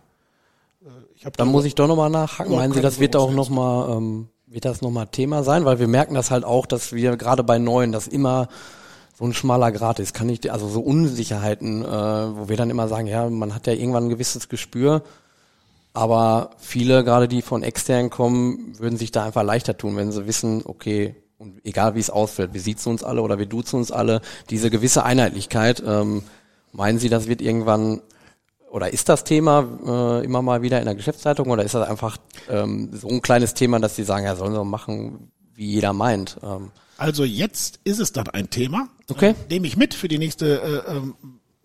Ich hab da muss ich doch nochmal nachhaken. Meinen Sie, das wird auch nochmal, ähm, wird das nochmal Thema sein? Weil wir merken das halt auch, dass wir gerade bei Neuen, das immer so ein schmaler Grad ist. Kann ich, also so Unsicherheiten, äh, wo wir dann immer sagen, ja, man hat ja irgendwann ein gewisses Gespür. Aber viele, gerade die von extern kommen, würden sich da einfach leichter tun, wenn sie wissen, okay, und egal wie es ausfällt, wir siezen uns alle oder wir duzen uns alle, diese gewisse Einheitlichkeit, ähm, meinen Sie, das wird irgendwann oder ist das Thema äh, immer mal wieder in der Geschäftszeitung oder ist das einfach ähm, so ein kleines Thema, dass die sagen, ja, sollen sie machen, wie jeder meint? Ähm. Also jetzt ist es dann ein Thema, okay. äh, nehme ich mit für die nächste äh, ähm,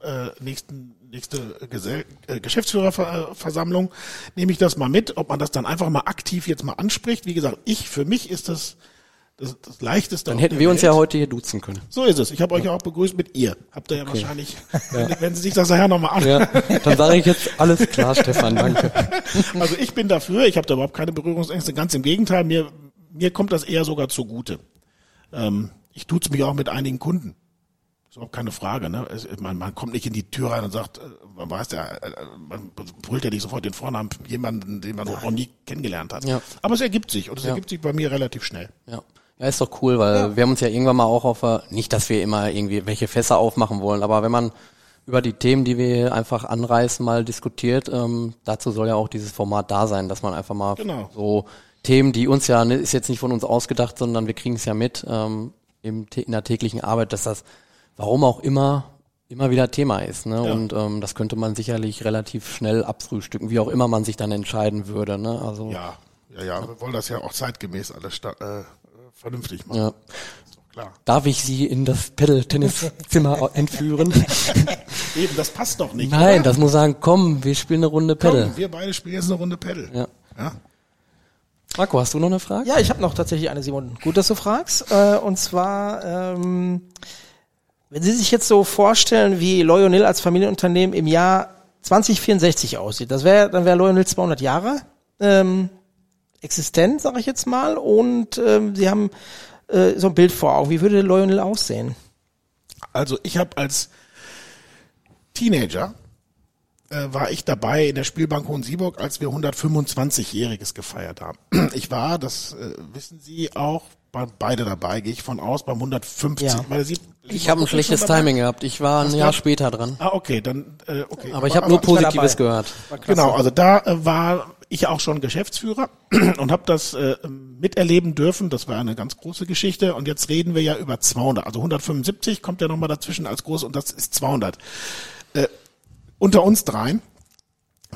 äh, nächsten nächste Gesell äh, Geschäftsführerversammlung nehme ich das mal mit, ob man das dann einfach mal aktiv jetzt mal anspricht. Wie gesagt, ich für mich ist das das, das leichteste. Dann hätten wir uns Welt. ja heute hier duzen können. So ist es. Ich habe euch ja auch begrüßt mit ihr. Habt ihr ja wahrscheinlich, Wenn, wenn Sie sich das nachher nochmal an. Ja, dann sage ich jetzt alles klar, Stefan, danke. (laughs) Also ich bin dafür, ich habe da überhaupt keine Berührungsängste, ganz im Gegenteil, mir, mir kommt das eher sogar zugute. Ähm, ich tut's mich auch mit einigen Kunden. ist überhaupt keine Frage. Ne? Es, man, man kommt nicht in die Tür rein und sagt, äh, man weiß ja, äh, man brüllt ja nicht sofort den Vornamen jemanden, den man noch nie kennengelernt hat. Ja. Aber es ergibt sich und es Ja. ergibt sich bei mir relativ schnell. Ja. Ja, ist doch cool, weil wir haben uns ja irgendwann mal auch auf, äh, nicht, dass wir immer irgendwie welche Fässer aufmachen wollen, aber wenn man über die Themen, die wir einfach anreißen, mal diskutiert, ähm, dazu soll ja auch dieses Format da sein, dass man einfach mal Genau. so Themen, die uns ja, ne, ist jetzt nicht von uns ausgedacht, sondern wir kriegen es ja mit ähm, in der täglichen Arbeit, dass das, warum auch immer, immer wieder Thema ist. Ne? Ja. Und ähm, das könnte man sicherlich relativ schnell abfrühstücken, wie auch immer man sich dann entscheiden würde. Ne? Also Ja, ja, ja, wir wollen das ja auch zeitgemäß alles äh, vernünftig machen. ja. Ist doch klar. Darf ich Sie in das Pedal-Tennis-Zimmer (laughs) entführen? (laughs) Eben, das passt doch nicht. Nein, oder? das muss sagen, komm, wir spielen eine Runde Pedal. Komm, wir beide spielen jetzt eine Runde Pedal. Ja. ja? Marco, hast du noch eine Frage? Ja, ich habe noch tatsächlich eine, Simon. Gut, dass du fragst. Äh, und zwar, ähm, wenn Sie sich jetzt so vorstellen, wie Loyonil als Familienunternehmen im Jahr 2064 aussieht, das wäre, dann wäre Loyonil 200 Jahre ähm, existent, sage ich jetzt mal, und ähm, Sie haben äh, so ein Bild vor Augen. Wie würde Loyonil aussehen? Also ich habe als Teenager äh, war ich dabei in der Spielbank Hohensieburg, als wir 125-jähriges gefeiert haben. (clears throat) Ich war, das äh, wissen Sie auch, bei, beide dabei, gehe ich von aus, beim 150. Ja. Weil Sie, Ich habe ein schlechtes? Timing gehabt. Ich war ein Jahr später dran. Ah, okay, dann äh, okay. Aber ich habe nur Positives gehört. Genau, also da äh, war ich auch schon Geschäftsführer (clears throat) und habe das äh, miterleben dürfen. Das war eine ganz große Geschichte. Und jetzt reden wir ja über 200. Also 175 kommt ja nochmal dazwischen als groß und das ist 200. Äh, unter uns dreien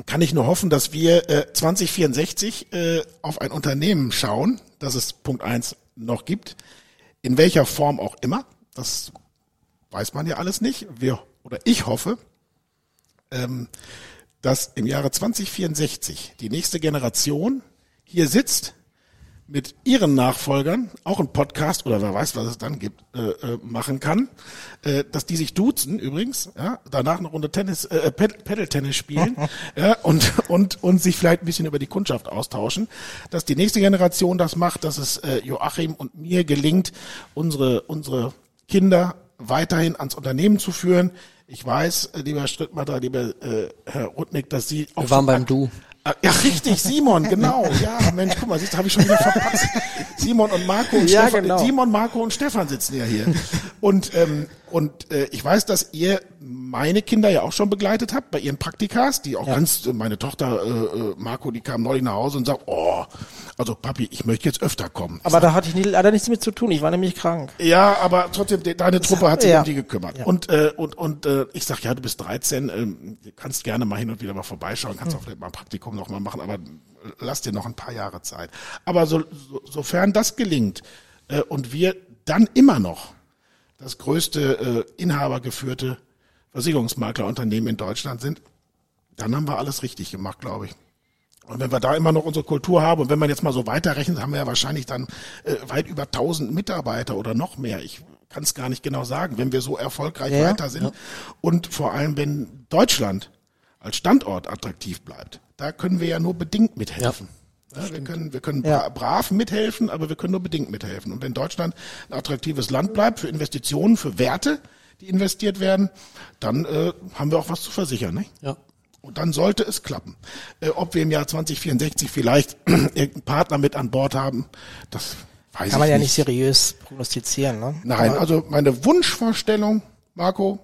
kann ich nur hoffen, dass wir äh, 2064 äh, auf ein Unternehmen schauen, das es Punkt eins noch gibt, in welcher Form auch immer. Das weiß man ja alles nicht. Wir oder ich hoffe, ähm, dass im Jahre 2064 die nächste Generation hier sitzt mit ihren Nachfolgern auch einen Podcast oder wer weiß, was es dann gibt, äh, äh, machen kann, äh, dass die sich duzen übrigens, ja, danach eine Runde Tennis, äh, Ped- Pedal-Tennis spielen (laughs) ja, und, und, und sich vielleicht ein bisschen über die Kundschaft austauschen, dass die nächste Generation das macht, dass es äh, Joachim und mir gelingt, unsere, unsere Kinder weiterhin ans Unternehmen zu führen. Ich weiß, äh, lieber Strittmatter, lieber äh, Herr Rudnick, dass Sie auch Wir waren beim Du. Ja, richtig, Simon, genau. Ja, Mensch, guck mal, siehst habe ich schon wieder verpasst. Simon und Marco und Ja, Stefan, genau. Simon, Marco und Stefan sitzen ja hier. Und ähm, und äh, ich weiß, dass ihr meine Kinder ja auch schon begleitet habt bei ihren Praktikas, die auch ganz, äh, meine Tochter äh, äh, Marco, die kam neulich nach Hause und sagt, oh, also Papi, ich möchte jetzt öfter kommen. Aber da hatte ich nie, leider nichts mit zu tun. Ich war nämlich krank. Ja, aber trotzdem, de- deine Truppe hat sich ja. um die gekümmert. Ja. Und, äh, und, und äh, ich sag, ja, du bist 13, ähm, kannst gerne mal hin und wieder mal vorbeischauen, Hm. kannst auch vielleicht mal ein Praktikum noch mal machen, aber äh, lass dir noch ein paar Jahre Zeit. Aber so, so, sofern das gelingt äh, und wir dann immer noch das größte äh, inhabergeführte Versicherungsmaklerunternehmen in Deutschland sind, dann haben wir alles richtig gemacht, glaube ich. Und wenn wir da immer noch unsere Kultur haben und wenn man jetzt mal so weiterrechnet, haben wir ja wahrscheinlich dann äh, weit über 1000 Mitarbeiter oder noch mehr. Ich kann es gar nicht genau sagen, wenn wir so erfolgreich Ja, ja. weiter sind. Und vor allem, wenn Deutschland als Standort attraktiv bleibt, da können wir ja nur bedingt mithelfen. Ja, wir können, wir können Ja. bra brav mithelfen, aber wir können nur bedingt mithelfen. Und wenn Deutschland ein attraktives Land bleibt für Investitionen, für Werte, die investiert werden, dann äh, haben wir auch was zu versichern. Nicht? Ja. Und dann sollte es klappen. Äh, ob wir im Jahr 2064 vielleicht (clears throat) irgendeinen Partner mit an Bord haben, das weiß Kann man ich ja nicht. nicht seriös prognostizieren. Ne? Nein, also meine Wunschvorstellung, Marco,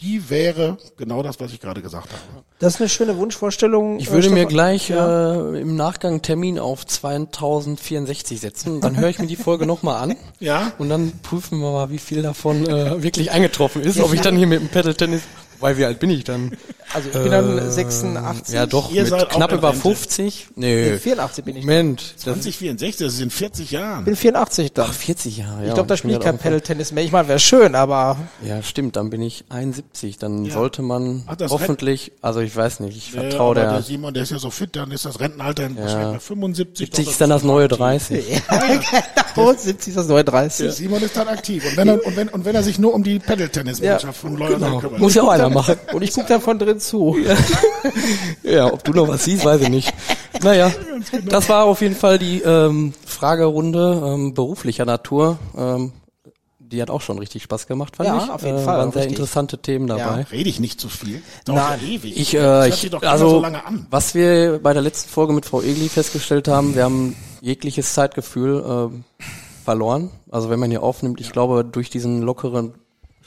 die wäre genau das, was ich gerade gesagt habe. Das ist eine schöne Wunschvorstellung. Ich äh, würde mir Stefan. gleich Ja. äh, im Nachgang Termin auf 2064 setzen. Dann höre ich mir die Folge nochmal an. Ja. Und dann prüfen wir mal, wie viel davon äh, wirklich eingetroffen ist. Ob ich dann hier mit dem Pedal-Tennis, weil wie alt bin ich dann? (laughs) Also ich bin dann 86. Ja, doch, Ihr mit seid auch knapp in über Rente. 50. Nee, Nee, 84 bin ich. Moment. Das 2064, das sind 40 Jahren. Ich bin 84 dann. Ach, 40 Jahre, ja. ich glaube, da spiele ich kein Paddle-Tennis mehr. Ich meine, wäre schön, aber Ja, stimmt, dann bin ich 71. Dann Ja. sollte man Ach, das hoffentlich, also ich weiß nicht, ich vertraue aber der, der Simon, der ist ja so fit, dann ist das Rentenalter in wahrscheinlich bei 75. 70 doch ist dann das neue aktiv. (laughs) 30. genau, 70 ist das neue 30. Simon ist dann aktiv. Und wenn er, und wenn, und wenn er sich nur um die Paddle-Tennis-Mannschaft von Loyal Genau. kümmert. Muss ja auch einer machen. Und ich gucke da von drin zu. Ja, ob du noch was siehst, weiß ich nicht. Naja, das war auf jeden Fall die ähm, Fragerunde ähm, beruflicher Natur. Ähm, die hat auch schon richtig Spaß gemacht, fand Ja, ich. auf jeden äh, Fall, Waren sehr richtig. interessante Themen dabei. Rede ich nicht zu viel? Dauert Nein. ja ewig. Ich, äh, ich doch also so lange an. was wir bei der letzten Folge mit Frau Egli festgestellt haben, wir haben jegliches Zeitgefühl ähm, verloren. Also wenn man hier aufnimmt, ich glaube durch diesen lockeren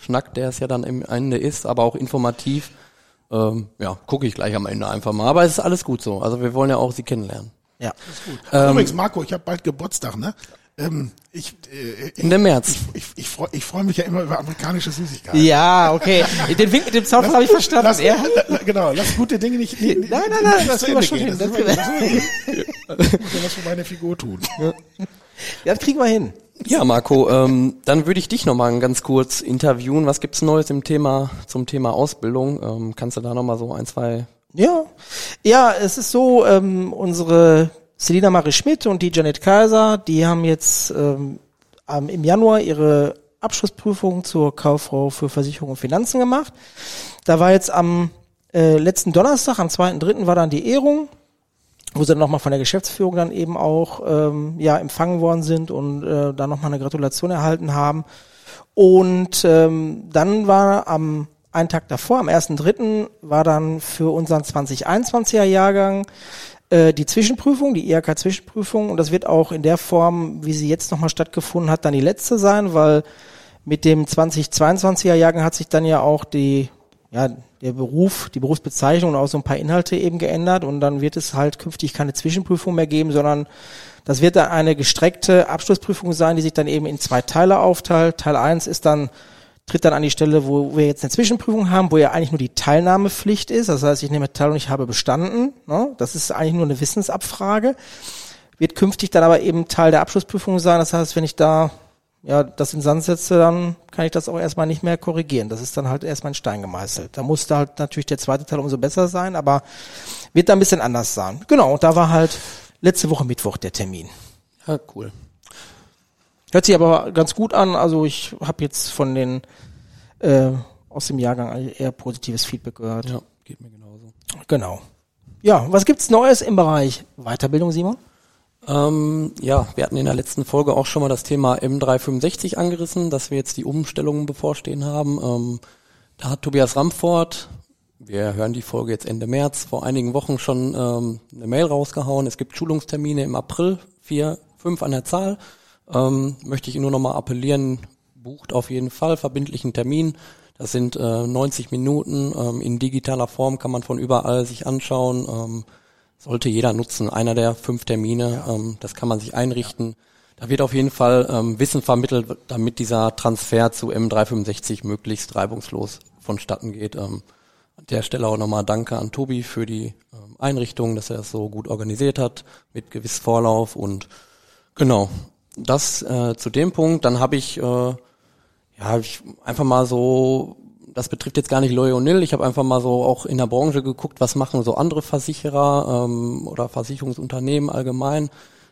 Schnack, der es ja dann im Ende ist, aber auch informativ, ähm, ja, gucke ich gleich am Ende einfach mal. Aber es ist alles gut so. Also wir wollen ja auch Sie kennenlernen. Ja. Ähm, Übrigens, Marco, ich habe bald Geburtstag, ne? Ähm, ich, äh, ich, Ende März. ich, ich freue ich freu mich ja immer über amerikanische Süßigkeiten. Ja, okay. Den Wink mit dem Zaun habe ich verstanden. Lass, ja. la- genau, lass gute Dinge nicht. nicht Nein, nein, nein, nicht das Ende schon gehen. hin, Das das ist- kriegen das ist- Ich muss ja was für meine Figur tun. ja, das kriegen wir hin. Ja, Marco, ähm, dann würde ich dich nochmal ganz kurz interviewen. Was gibt's Neues im Thema, zum Thema Ausbildung? Ähm, kannst du da nochmal so ein, zwei Ja, ja, es ist so, ähm, unsere Selina Marie Schmidt und die Janet Kaiser, die haben jetzt ähm, im Januar ihre Abschlussprüfung zur Kauffrau für Versicherung und Finanzen gemacht. Da war jetzt am äh, letzten Donnerstag, am 2.3. war dann die Ehrung, wo sie dann nochmal von der Geschäftsführung dann eben auch ähm, ja empfangen worden sind und äh, da nochmal eine Gratulation erhalten haben. Und ähm, dann war am einen Tag davor, am 1.3., war dann für unseren 2021er Jahrgang äh, die Zwischenprüfung, die IHK-Zwischenprüfung. Und das wird auch in der Form, wie sie jetzt nochmal stattgefunden hat, dann die letzte sein, weil mit dem 2022er Jahrgang hat sich dann ja auch die, ja, der Beruf, die Berufsbezeichnung und auch so ein paar Inhalte eben geändert. Und dann wird es halt künftig keine Zwischenprüfung mehr geben, sondern das wird dann eine gestreckte Abschlussprüfung sein, die sich dann eben in zwei Teile aufteilt. Teil 1 ist dann tritt dann an die Stelle, wo wir jetzt eine Zwischenprüfung haben, wo ja eigentlich nur die Teilnahmepflicht ist. Das heißt, ich nehme teil und ich habe bestanden. Ne? Das ist eigentlich nur eine Wissensabfrage. Wird künftig dann aber eben Teil der Abschlussprüfung sein. Das heißt, wenn ich da ja das in Sand setze, dann kann ich das auch erstmal nicht mehr korrigieren. Das ist dann halt erstmal in Stein gemeißelt. Da muss da halt natürlich der zweite Teil umso besser sein, aber wird da ein bisschen anders sein. Genau, und da war halt letzte Woche Mittwoch der Termin. Ja, cool. Hört sich aber ganz gut an. Also ich habe jetzt von den äh, aus dem Jahrgang eher positives Feedback gehört. Ja, geht mir genauso. Genau. Ja, was gibt's Neues im Bereich Weiterbildung, Simon? Ähm, ja, wir hatten in der letzten Folge auch schon mal das Thema M365 angerissen, dass wir jetzt die Umstellungen bevorstehen haben. Ähm, da hat Tobias Ramfort, wir hören die Folge jetzt Ende März, vor einigen Wochen schon ähm, eine Mail rausgehauen. Es gibt Schulungstermine im April, vier, fünf an der Zahl. Ähm, möchte ich nur nochmal appellieren, bucht auf jeden Fall verbindlichen Termin. Das sind äh, 90 Minuten. Ähm, in digitaler Form kann man von überall sich anschauen. Sollte jeder nutzen. Einer der fünf Termine, ähm, das kann man sich einrichten. Da wird auf jeden Fall ähm, Wissen vermittelt, damit dieser Transfer zu M365 möglichst reibungslos vonstatten geht. Ähm, an der Stelle auch nochmal Danke an Tobi für die ähm, Einrichtung, dass er das so gut organisiert hat, mit gewiss Vorlauf und genau. Das äh, zu dem Punkt. Dann habe ich äh, ja, ich einfach mal so, das betrifft jetzt gar nicht Loy O'Neill, ich habe einfach mal so auch in der Branche geguckt, was machen so andere Versicherer ähm, oder Versicherungsunternehmen allgemein.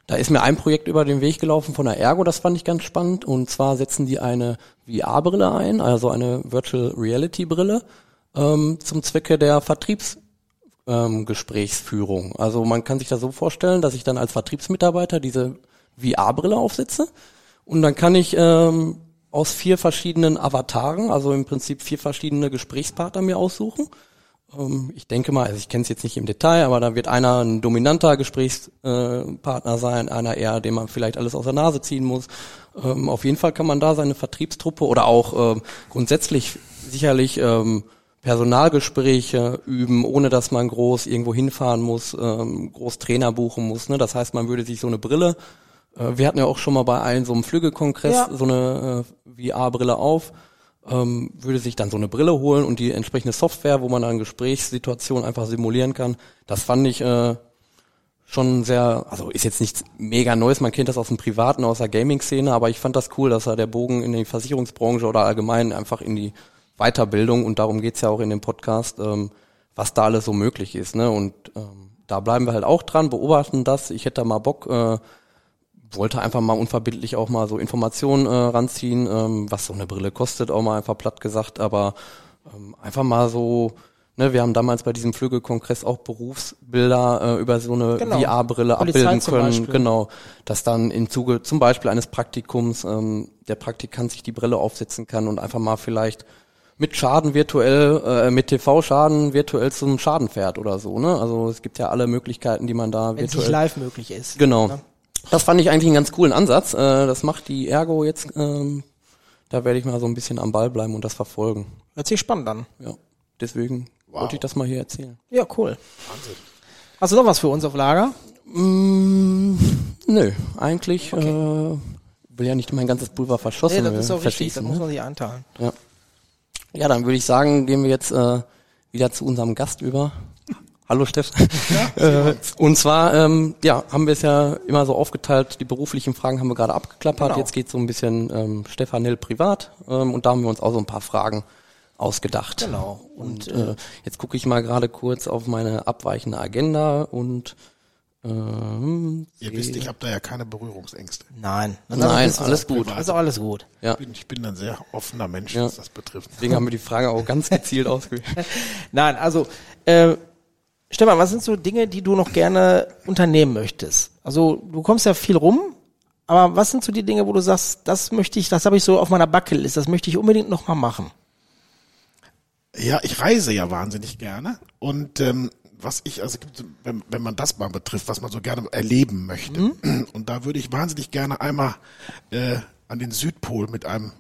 Da ist mir ein Projekt über den Weg gelaufen von der Ergo, das fand ich ganz spannend. Und zwar setzen die eine VR-Brille ein, also eine Virtual Reality Brille, ähm, zum Zwecke der Vertriebs ähm. Also man kann sich das so vorstellen, dass ich dann als Vertriebsmitarbeiter diese VR-Brille aufsetze und dann kann ich ähm, aus vier verschiedenen Avataren, also im Prinzip vier verschiedene Gesprächspartner mir aussuchen. Ähm, ich denke mal, also ich kenne es jetzt nicht im Detail, aber da wird einer ein dominanter Gesprächspartner sein, einer eher, dem man vielleicht alles aus der Nase ziehen muss. Ähm, auf jeden Fall kann man da seine Vertriebstruppe oder auch ähm, grundsätzlich sicherlich Personalgespräche üben, ohne dass man groß irgendwo hinfahren muss, groß Trainer buchen muss. Ne? Das heißt, man würde sich so eine Brille, wir hatten ja auch schon mal bei einem so einem Flügelkongress Ja. so eine äh, VR-Brille auf, ähm, würde sich dann so eine Brille holen und die entsprechende Software, wo man dann Gesprächssituationen einfach simulieren kann. Das fand ich äh, schon sehr, also ist jetzt nichts mega Neues, man kennt das aus dem Privaten, aus der Gaming-Szene, aber ich fand das cool, dass da der Bogen in die Versicherungsbranche oder allgemein einfach in die Weiterbildung und darum geht's ja auch in dem Podcast, ähm, was da alles so möglich ist. Ne? Und ähm, da bleiben wir halt auch dran, beobachten das. Ich hätte da mal Bock, äh, wollte einfach mal unverbindlich auch mal so Informationen äh, ranziehen, ähm, was so eine Brille kostet, auch mal einfach platt gesagt, aber ähm, einfach mal so, ne, wir haben damals bei diesem Flügelkongress auch Berufsbilder äh, über so eine Genau. VR-Brille abbilden können, Beispiel. genau, dass dann im Zuge zum Beispiel eines Praktikums ähm, der Praktikant sich die Brille aufsetzen kann und einfach mal vielleicht mit Schaden virtuell, äh, mit TV-Schaden virtuell zum Schaden fährt oder so, ne? Also es gibt ja alle Möglichkeiten, die man da Wenn es nicht virtuell live möglich ist. Genau. Ne? Das fand ich eigentlich einen ganz coolen Ansatz. Äh, das macht die Ergo jetzt. Ähm, da werde ich mal so ein bisschen am Ball bleiben und das verfolgen. Hört sich spannend an. Ja, deswegen wollte ich das mal hier erzählen. Ja, cool. Hast du noch was für uns auf Lager? Mm, nö, eigentlich äh, will ja nicht mein ganzes Pulver verschossen Nee, das ist äh, auch richtig, das muss Ne? man sich einteilen. Ja. ja, dann würde ich sagen, gehen wir jetzt äh, wieder zu unserem Gast über. Hallo Steff. (laughs) äh, und zwar, ähm, ja, haben wir es ja immer so aufgeteilt, die beruflichen Fragen haben wir gerade abgeklappert. Genau. Jetzt geht so ein bisschen ähm, Stefan Hill privat ähm, und da haben wir uns auch so ein paar Fragen ausgedacht. Genau. Und äh, jetzt gucke ich mal gerade kurz auf meine abweichende Agenda und ähm, Ihr wisst, ich habe da ja keine Berührungsängste. Nein. Nein, Das ist alles gut. Also alles gut. ja, Ich bin, ich bin ein sehr offener Mensch, Ja. was das betrifft. deswegen haben wir die Frage auch ganz gezielt ausgewählt. (laughs) Nein, also äh, Stefan, was sind so Dinge, die du noch gerne unternehmen möchtest? Also du kommst ja viel rum, aber was sind so die Dinge, wo du sagst, das möchte ich, das habe ich so auf meiner Bucketlist, das möchte ich unbedingt noch mal machen? Ja, ich reise ja wahnsinnig gerne und ähm, was ich, also wenn, wenn man das mal betrifft, was man so gerne erleben möchte. Und da würde ich wahnsinnig gerne einmal äh, an den Südpol mit einem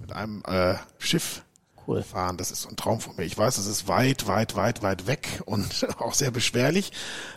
mit einem äh, Schiff Cool. fahren. Das ist so ein Traum von mir. Ich weiß, es ist weit, weit, weit, weit weg und (laughs) auch sehr beschwerlich.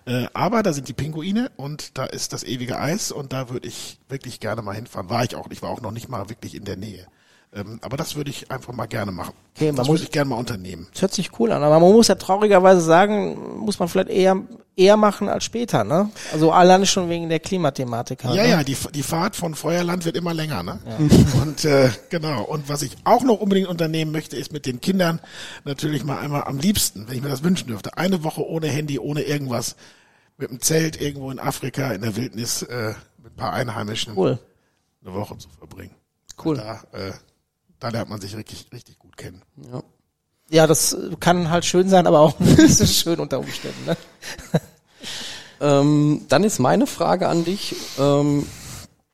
Äh, aber da sind die Pinguine und da ist das ewige Eis und da würde ich wirklich gerne mal hinfahren. War ich auch. Ich war auch noch nicht mal wirklich in der Nähe. Ähm, aber das würde ich einfach mal gerne machen. Okay, das muss- würde ich gerne mal unternehmen. Das hört sich cool an, aber man muss ja traurigerweise sagen, muss man vielleicht eher eher machen als später, ne? Also alleine schon wegen der Klimathematik. halt, Ja, ne? ja, die, die Fahrt von Feuerland wird immer länger, ne? (laughs) Und äh, genau. Und was ich auch noch unbedingt unternehmen möchte, ist mit den Kindern natürlich mal einmal am liebsten, wenn ich mir das wünschen dürfte, eine Woche ohne Handy, ohne irgendwas, mit dem Zelt irgendwo in Afrika in der Wildnis äh, mit ein paar Einheimischen Cool. eine Woche zu verbringen. Cool. Da, äh, da lernt man sich richtig, richtig gut kennen. Ja. Ja, das äh, kann halt schön sein, aber auch (laughs) nicht so schön unter Umständen, ne? (laughs) Ähm, dann ist meine Frage an dich, ähm,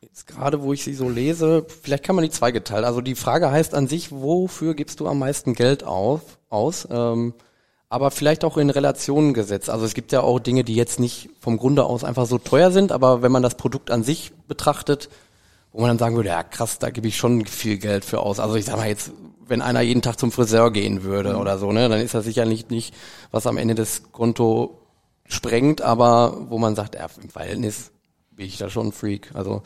jetzt gerade wo ich sie so lese, vielleicht kann man die zweigeteilt. Also die Frage heißt an sich, wofür gibst du am meisten Geld auf, aus? Ähm, aber vielleicht auch in Relationen gesetzt. Also es gibt ja auch Dinge, die jetzt nicht vom Grunde aus einfach so teuer sind, aber wenn man das Produkt an sich betrachtet, wo man dann sagen würde, ja krass, da gebe ich schon viel Geld für aus. Also ich sag mal jetzt, wenn einer jeden Tag zum Friseur gehen würde oder so, ne, dann ist das sicherlich nicht, was am Ende des Konto sprengt, aber wo man sagt, ja, im Verhältnis bin ich da schon ein Freak. Also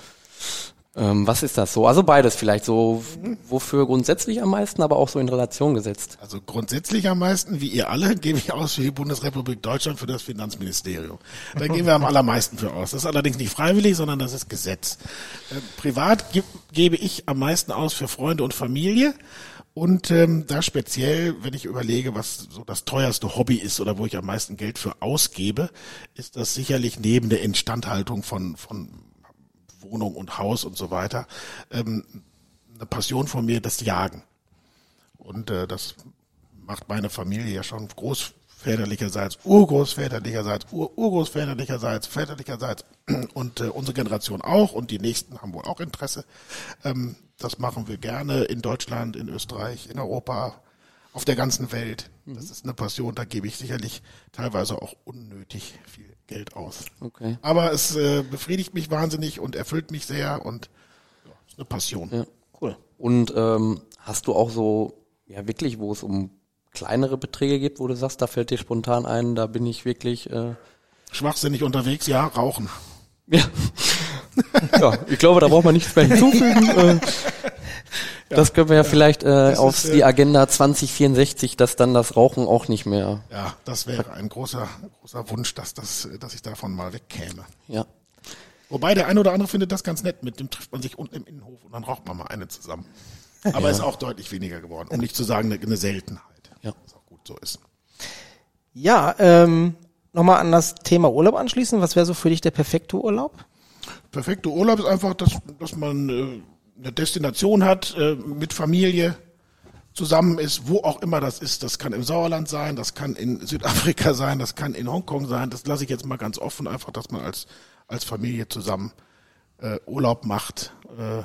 ähm, was ist das so? Also beides vielleicht so, wofür grundsätzlich am meisten, aber auch so in Relation gesetzt. Also grundsätzlich am meisten, wie ihr alle, gebe ich aus für die Bundesrepublik Deutschland für das Finanzministerium. Da geben wir am allermeisten für aus. Das ist allerdings nicht freiwillig, sondern das ist Gesetz. Äh, privat geb, gebe ich am meisten aus für Freunde und Familie. Und ähm, da speziell, wenn ich überlege, was so das teuerste Hobby ist oder wo ich am meisten Geld für ausgebe, ist das sicherlich neben der Instandhaltung von, von Wohnung und Haus und so weiter ähm, eine Passion von mir, das Jagen. Und äh, das macht meine Familie ja schon großväterlicherseits, urgroßväterlicherseits, ur urgroßväterlicherseits, väterlicherseits (clears throat) und äh, unsere Generation auch und die nächsten haben wohl auch Interesse. Ähm, das machen wir gerne in Deutschland, in Österreich, in Europa, auf der ganzen Welt. Das ist eine Passion, da gebe ich sicherlich teilweise auch unnötig viel Geld aus. Okay. Aber es äh, befriedigt mich wahnsinnig und erfüllt mich sehr und ja, ist eine Passion. Ja. Cool. Und ähm, hast du auch so, ja wirklich, wo es um kleinere Beträge geht, wo du sagst, da fällt dir spontan ein, da bin ich wirklich äh, Schwachsinnig unterwegs, ja, rauchen. ja. (laughs) ja, ich glaube, da braucht man nichts mehr hinzufügen. (laughs) äh, Das können wir ja vielleicht äh, auf ist, äh, die Agenda 2064, dass dann das Rauchen auch nicht mehr. Ja, das wäre ein großer, großer Wunsch, dass das, dass ich davon mal wegkäme. Ja. Wobei der eine oder andere findet das ganz nett. Mit dem trifft man sich unten im Innenhof und dann raucht man mal eine zusammen. Aber ist auch deutlich weniger geworden, um nicht zu sagen eine, eine Seltenheit. Ja. Was auch gut so ist. Ja, ähm, nochmal an das Thema Urlaub anschließen. Was wäre so für dich der perfekte Urlaub? Perfekte Urlaub ist einfach, dass, dass man äh, eine Destination hat, äh, mit Familie zusammen ist, wo auch immer das ist. Das kann im Sauerland sein, das kann in Südafrika sein, das kann in Hongkong sein. Das lasse ich jetzt mal ganz offen, einfach, dass man als, als Familie zusammen äh, Urlaub macht, äh,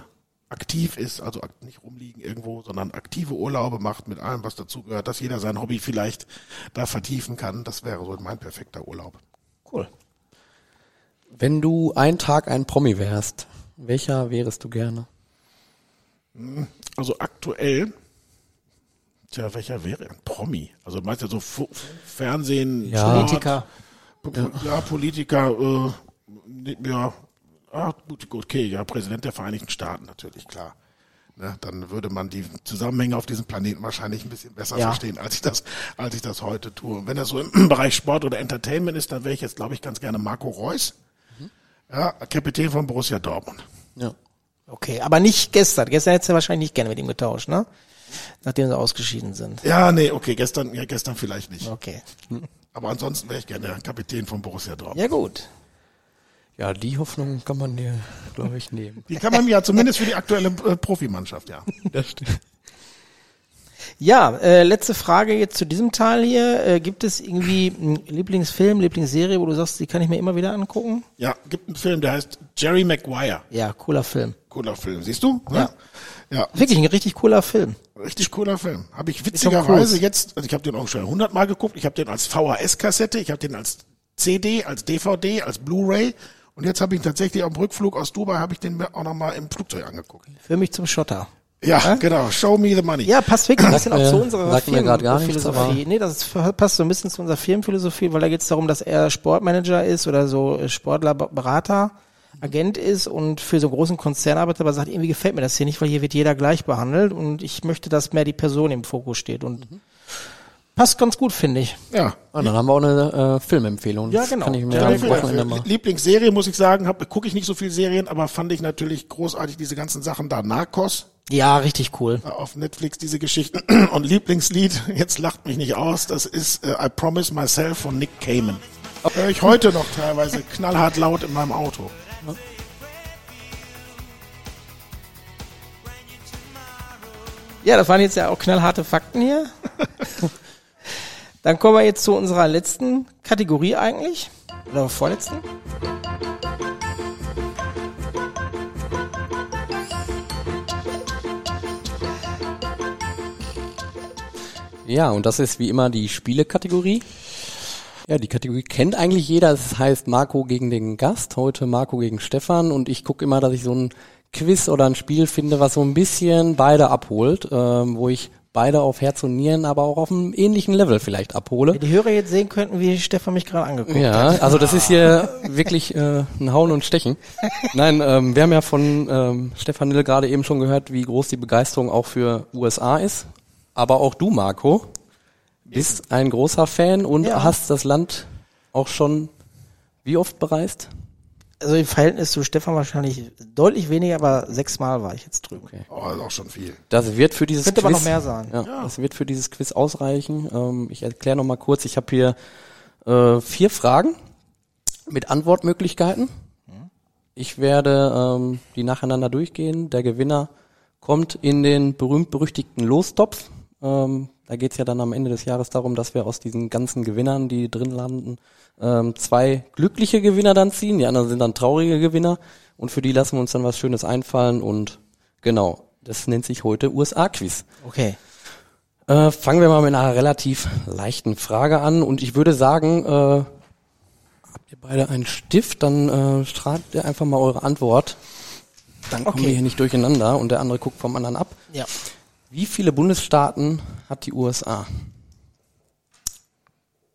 aktiv ist, also nicht rumliegen irgendwo, sondern aktive Urlaube macht mit allem, was dazugehört, dass jeder sein Hobby vielleicht da vertiefen kann. Das wäre so mein perfekter Urlaub. Cool. Wenn du ein Tag ein Promi wärst, welcher wärest du gerne? Also aktuell, tja, welcher wäre ein Promi? Also meinst du so Fu Fernsehen, Ja. Politiker. ja, ja Politiker, äh, ja, ah, gut, okay, ja, Präsident der Vereinigten Staaten natürlich, klar. Ne, dann würde man die Zusammenhänge auf diesem Planeten wahrscheinlich ein bisschen besser Ja. verstehen, als ich das, als ich das heute tue. Und wenn das so im Bereich Sport oder Entertainment ist, dann wäre ich jetzt, glaube ich, ganz gerne Marco Reus. Ja, Kapitän von Borussia Dortmund. Ja. Okay, aber nicht gestern. Gestern hättest du wahrscheinlich nicht gerne mit ihm getauscht, ne? Nachdem sie ausgeschieden sind. Ja, nee, okay, gestern, ja, gestern vielleicht nicht. Okay. Aber ansonsten wäre ich gerne der Kapitän von Borussia Dortmund. Ja gut. Ja, die Hoffnung kann man dir, glaube ich, nehmen. Die kann man mir ja zumindest für die aktuelle äh, Profimannschaft, ja. (laughs) Das stimmt. Ja, äh, letzte Frage jetzt zu diesem Teil hier. Äh, gibt es irgendwie einen Lieblingsfilm, Lieblingsserie, wo du sagst, die kann ich mir immer wieder angucken? Ja, gibt einen Film, der heißt Jerry Maguire. Ja, cooler Film. Cooler Film, siehst du? Ja. Ja, Wirklich ein richtig cooler Film. richtig cooler Film. Habe ich witzigerweise jetzt, also ich habe den auch schon hundertmal geguckt, ich habe den als VHS-Kassette, ich habe den als CD, als DVD, als Blu-ray und jetzt habe ich ihn tatsächlich am Rückflug aus Dubai, habe ich den mir auch nochmal im Flugzeug angeguckt. Für mich zum Schotter. Ja, genau. Show me the money. Ja, passt wirklich ein bisschen auch äh, zu unserer nichts, Firmenphilosophie. Nee, das ist, passt so ein bisschen zu unserer Firmenphilosophie, weil da geht es darum, dass er Sportmanager ist oder so äh, Sportler, Berater, Agent ist und für so einen großen Konzern arbeitet, aber sagt, irgendwie gefällt mir das hier nicht, weil hier wird jeder gleich behandelt und ich möchte, dass mehr die Person im Fokus steht und passt ganz gut, finde ich. Ja. Ah, dann haben wir auch eine äh, Filmempfehlung. Ja, genau. Kann ich mir Ja, mal. Lieblingsserie muss ich sagen, gucke ich nicht so viel Serien, aber fand ich natürlich großartig diese ganzen Sachen da. Narcos Ja, richtig cool. äh, auf Netflix, diese Geschichten. (clears throat) Und Lieblingslied, jetzt lacht mich nicht aus, das ist äh, I Promise Myself von Nick Cayman. Höre ich heute noch teilweise knallhart laut in meinem Auto. Ja, das waren jetzt ja auch knallharte Fakten hier. (laughs) Dann kommen wir jetzt zu unserer letzten Kategorie eigentlich. Oder vorletzten. Ja, und das ist wie immer die Spielekategorie. Ja, die Kategorie kennt eigentlich jeder. Es heißt Marco gegen den Gast. Heute Marco gegen Stefan. Und ich gucke immer, dass ich so ein Quiz oder ein Spiel finde, was so ein bisschen beide abholt, ähm, wo ich beide auf Herz und Nieren, aber auch auf einem ähnlichen Level vielleicht abhole. Wenn die Hörer jetzt sehen könnten, wie Stefan mich gerade angeguckt hat. Ja, also das ist hier (laughs) wirklich äh, ein Hauen und Stechen. Nein, ähm, wir haben ja von ähm, Stefan Nil gerade eben schon gehört, wie groß die Begeisterung auch für USA ist. Aber auch du, Marco, bist ein großer Fan und Ja. hast das Land auch schon wie oft bereist? Also im Verhältnis zu Stefan wahrscheinlich deutlich weniger, aber sechsmal war ich jetzt drüben. Okay. Oh, das ist auch schon viel. Das wird für dieses Könnte Quiz aber noch mehr sein. Ja, das wird für dieses Quiz ausreichen. Ähm, ich erkläre noch mal kurz. Ich habe hier äh, vier Fragen mit Antwortmöglichkeiten. Ich werde ähm, die nacheinander durchgehen. Der Gewinner kommt in den berühmt-berüchtigten Lostopf. Ähm, da geht's ja dann am Ende des Jahres darum, dass wir aus diesen ganzen Gewinnern, die drin landen, ähm, zwei glückliche Gewinner dann ziehen. Die anderen sind dann traurige Gewinner. Und für die lassen wir uns dann was Schönes einfallen. Und genau, das nennt sich heute USA-Quiz. Okay. Äh, fangen wir mal mit einer relativ leichten Frage an. Und ich würde sagen, äh, habt ihr beide einen Stift, dann äh, schreibt ihr einfach mal eure Antwort. Dann kommen Okay. wir hier nicht durcheinander und der andere guckt vom anderen ab. Ja. Wie viele Bundesstaaten hat die USA?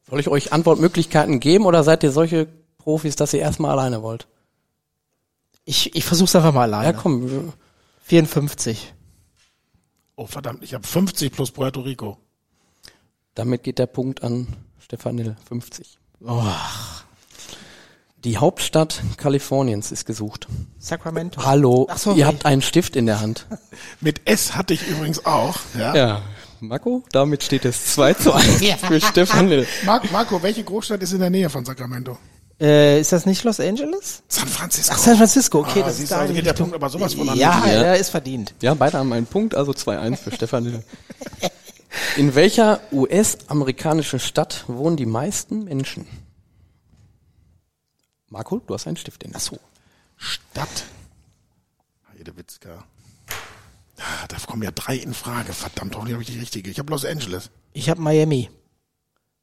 Soll ich euch Antwortmöglichkeiten geben oder seid ihr solche Profis, dass ihr erstmal alleine wollt? Ich, ich versuch's einfach mal alleine. Ja, komm. wir- 54. Oh verdammt, ich habe 50 plus Puerto Rico. Damit geht der Punkt an Stefan Nil, 50. Die Hauptstadt Kaliforniens ist gesucht. Sacramento. Hallo, Ach so, ihr nee. habt einen Stift in der Hand. (laughs) Mit S hatte ich übrigens auch. Ja. Ja, Marco, damit steht es 2 zu 1 für Stefan. Mar Marco, welche Großstadt ist in der Nähe von Sacramento? Äh, ist das nicht Los Angeles? San Francisco. Ach, San Francisco, okay, Ah, das ist da also geht der Punkt aber sowas von Ja, mir. ja, ist verdient. Ja, beide haben einen Punkt, also 2-1 für Stefan Nil. In welcher US-amerikanischen Stadt wohnen die meisten Menschen? Marco, du hast einen Stift in der Hand. Stadt. Heidewitzka. Ah, Da kommen ja drei in Frage. Verdammt, hoffentlich habe ich die richtige. Ich habe Los Angeles. Ich habe Miami.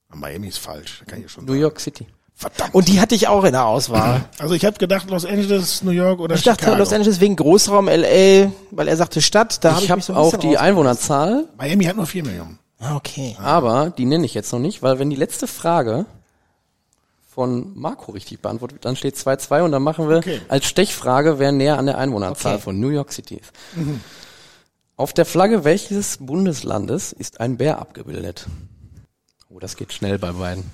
Ah, Miami ist falsch. Da kann ich ja schon New sagen. York City. Verdammt. Und die hatte ich auch in der Auswahl. also ich habe gedacht Los Angeles, New York oder Ich dachte Chicago. Los Angeles wegen Großraum LA, weil er sagte Stadt, da habe ich, Ich habe ein auch die Einwohnerzahl, Miami hat nur vier Millionen. Ah, okay. aber die nenne ich jetzt noch nicht, weil wenn die letzte Frage von Marco richtig beantwortet wird, dann steht 2-2 und dann machen wir Okay. als Stechfrage, wer näher an der Einwohnerzahl Okay. von New York City ist. Auf der Flagge welches Bundeslandes ist ein Bär abgebildet? Oh, das geht schnell bei beiden.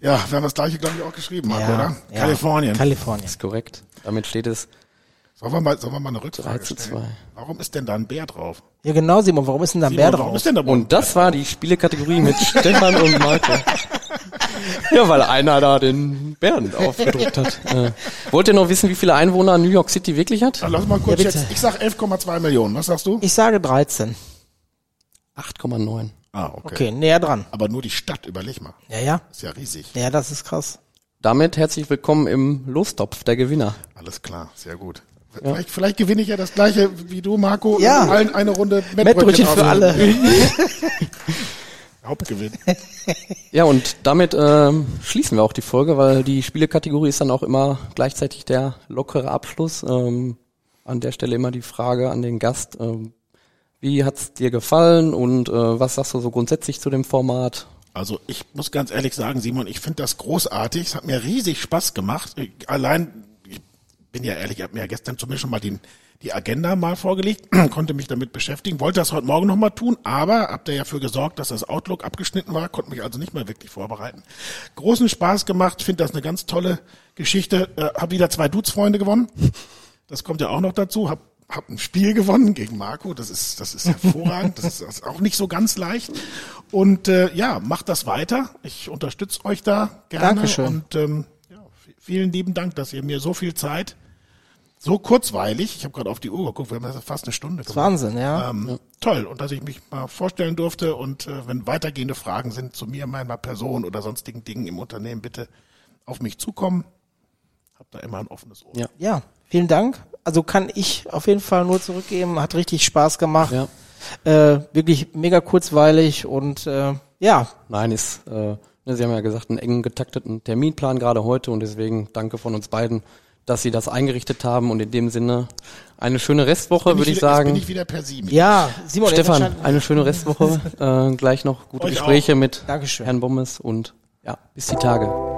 Ja, wir haben das gleiche, glaube ich, auch geschrieben, Marco, Ja, oder? ja. Kalifornien. Kalifornien. Ist korrekt. Damit steht es sollen, wir mal, sollen wir mal eine Rückfrage 3 zu stellen? 2. Warum ist denn da ein Bär drauf? Ja, genau, Simon, warum ist denn da ein Simon, Bär warum drauf? ist denn da Und das war die Spielekategorie mit Stefan und Marco. (laughs) (laughs) Ja, weil einer da den Bären aufgedruckt hat. (laughs) Äh, wollt ihr noch wissen, wie viele Einwohner New York City wirklich hat? Dann lass mal kurz Ja, jetzt. Ich sag 11,2 Millionen. Was sagst du? Ich sage 13. 8,9. Ah, okay. Okay, näher dran. Aber nur die Stadt, überleg mal. Ja, ja. Ist ja riesig. Ja, das ist krass. Damit herzlich willkommen im Lostopf der Gewinner. Alles klar, sehr gut. Vielleicht, vielleicht gewinne ich ja das gleiche wie du, Marco. Ja. Allen eine Runde Mettbrötchen für auswählen. alle. (laughs) Hauptgewinn. (laughs) Ja, und damit ähm, schließen wir auch die Folge, weil die Spielekategorie ist dann auch immer gleichzeitig der lockere Abschluss. Ähm, an der Stelle immer die Frage an den Gast, ähm, wie hat's dir gefallen und äh, was sagst du so grundsätzlich zu dem Format? Also ich muss ganz ehrlich sagen, Simon, ich finde das großartig. Es hat mir riesig Spaß gemacht. Ich, allein, ich bin ja ehrlich, ich habe mir ja gestern zumindest schon mal den, die Agenda mal vorgelegt, (clears throat) konnte mich damit beschäftigen, wollte das heute Morgen noch mal tun, aber habt ihr ja für gesorgt, dass das Outlook abgeschnitten war, konnte mich also nicht mehr wirklich vorbereiten. Großen Spaß gemacht, finde das eine ganz tolle Geschichte. Äh, hab wieder zwei Dudes-Freunde gewonnen. Das kommt ja auch noch dazu. Hab, hab ein Spiel gewonnen gegen Marco. Das ist, das ist hervorragend. Das ist, das ist auch nicht so ganz leicht. Und äh, ja, macht das weiter. Ich unterstütze euch da gerne. Dankeschön. Und ähm, ja, vielen lieben Dank, dass ihr mir so viel Zeit, so kurzweilig, ich habe gerade auf die Uhr geguckt, wir haben das fast eine Stunde gemacht. Wahnsinn, ja. Ähm, Toll. Und dass ich mich mal vorstellen durfte und äh, wenn weitergehende Fragen sind zu mir, meiner Person oder sonstigen Dingen im Unternehmen, bitte auf mich zukommen. Hab da immer ein offenes Ohr. Ja. Ja, vielen Dank. Also kann ich auf jeden Fall nur zurückgeben. Hat richtig Spaß gemacht. Ja. Äh, wirklich mega kurzweilig und äh, ja, Nein, ist, äh, ne, Sie haben ja gesagt, einen eng getakteten Terminplan gerade heute und deswegen danke von uns beiden, dass Sie das eingerichtet haben und in dem Sinne eine schöne Restwoche, würde ich wieder, jetzt sagen. bin ich wieder per Sie ja, Simon, Stefan, eine schöne Restwoche. (laughs) äh, gleich noch gute Euch Gespräche mit Dankeschön. Herrn Bommes und ja, bis die Tage.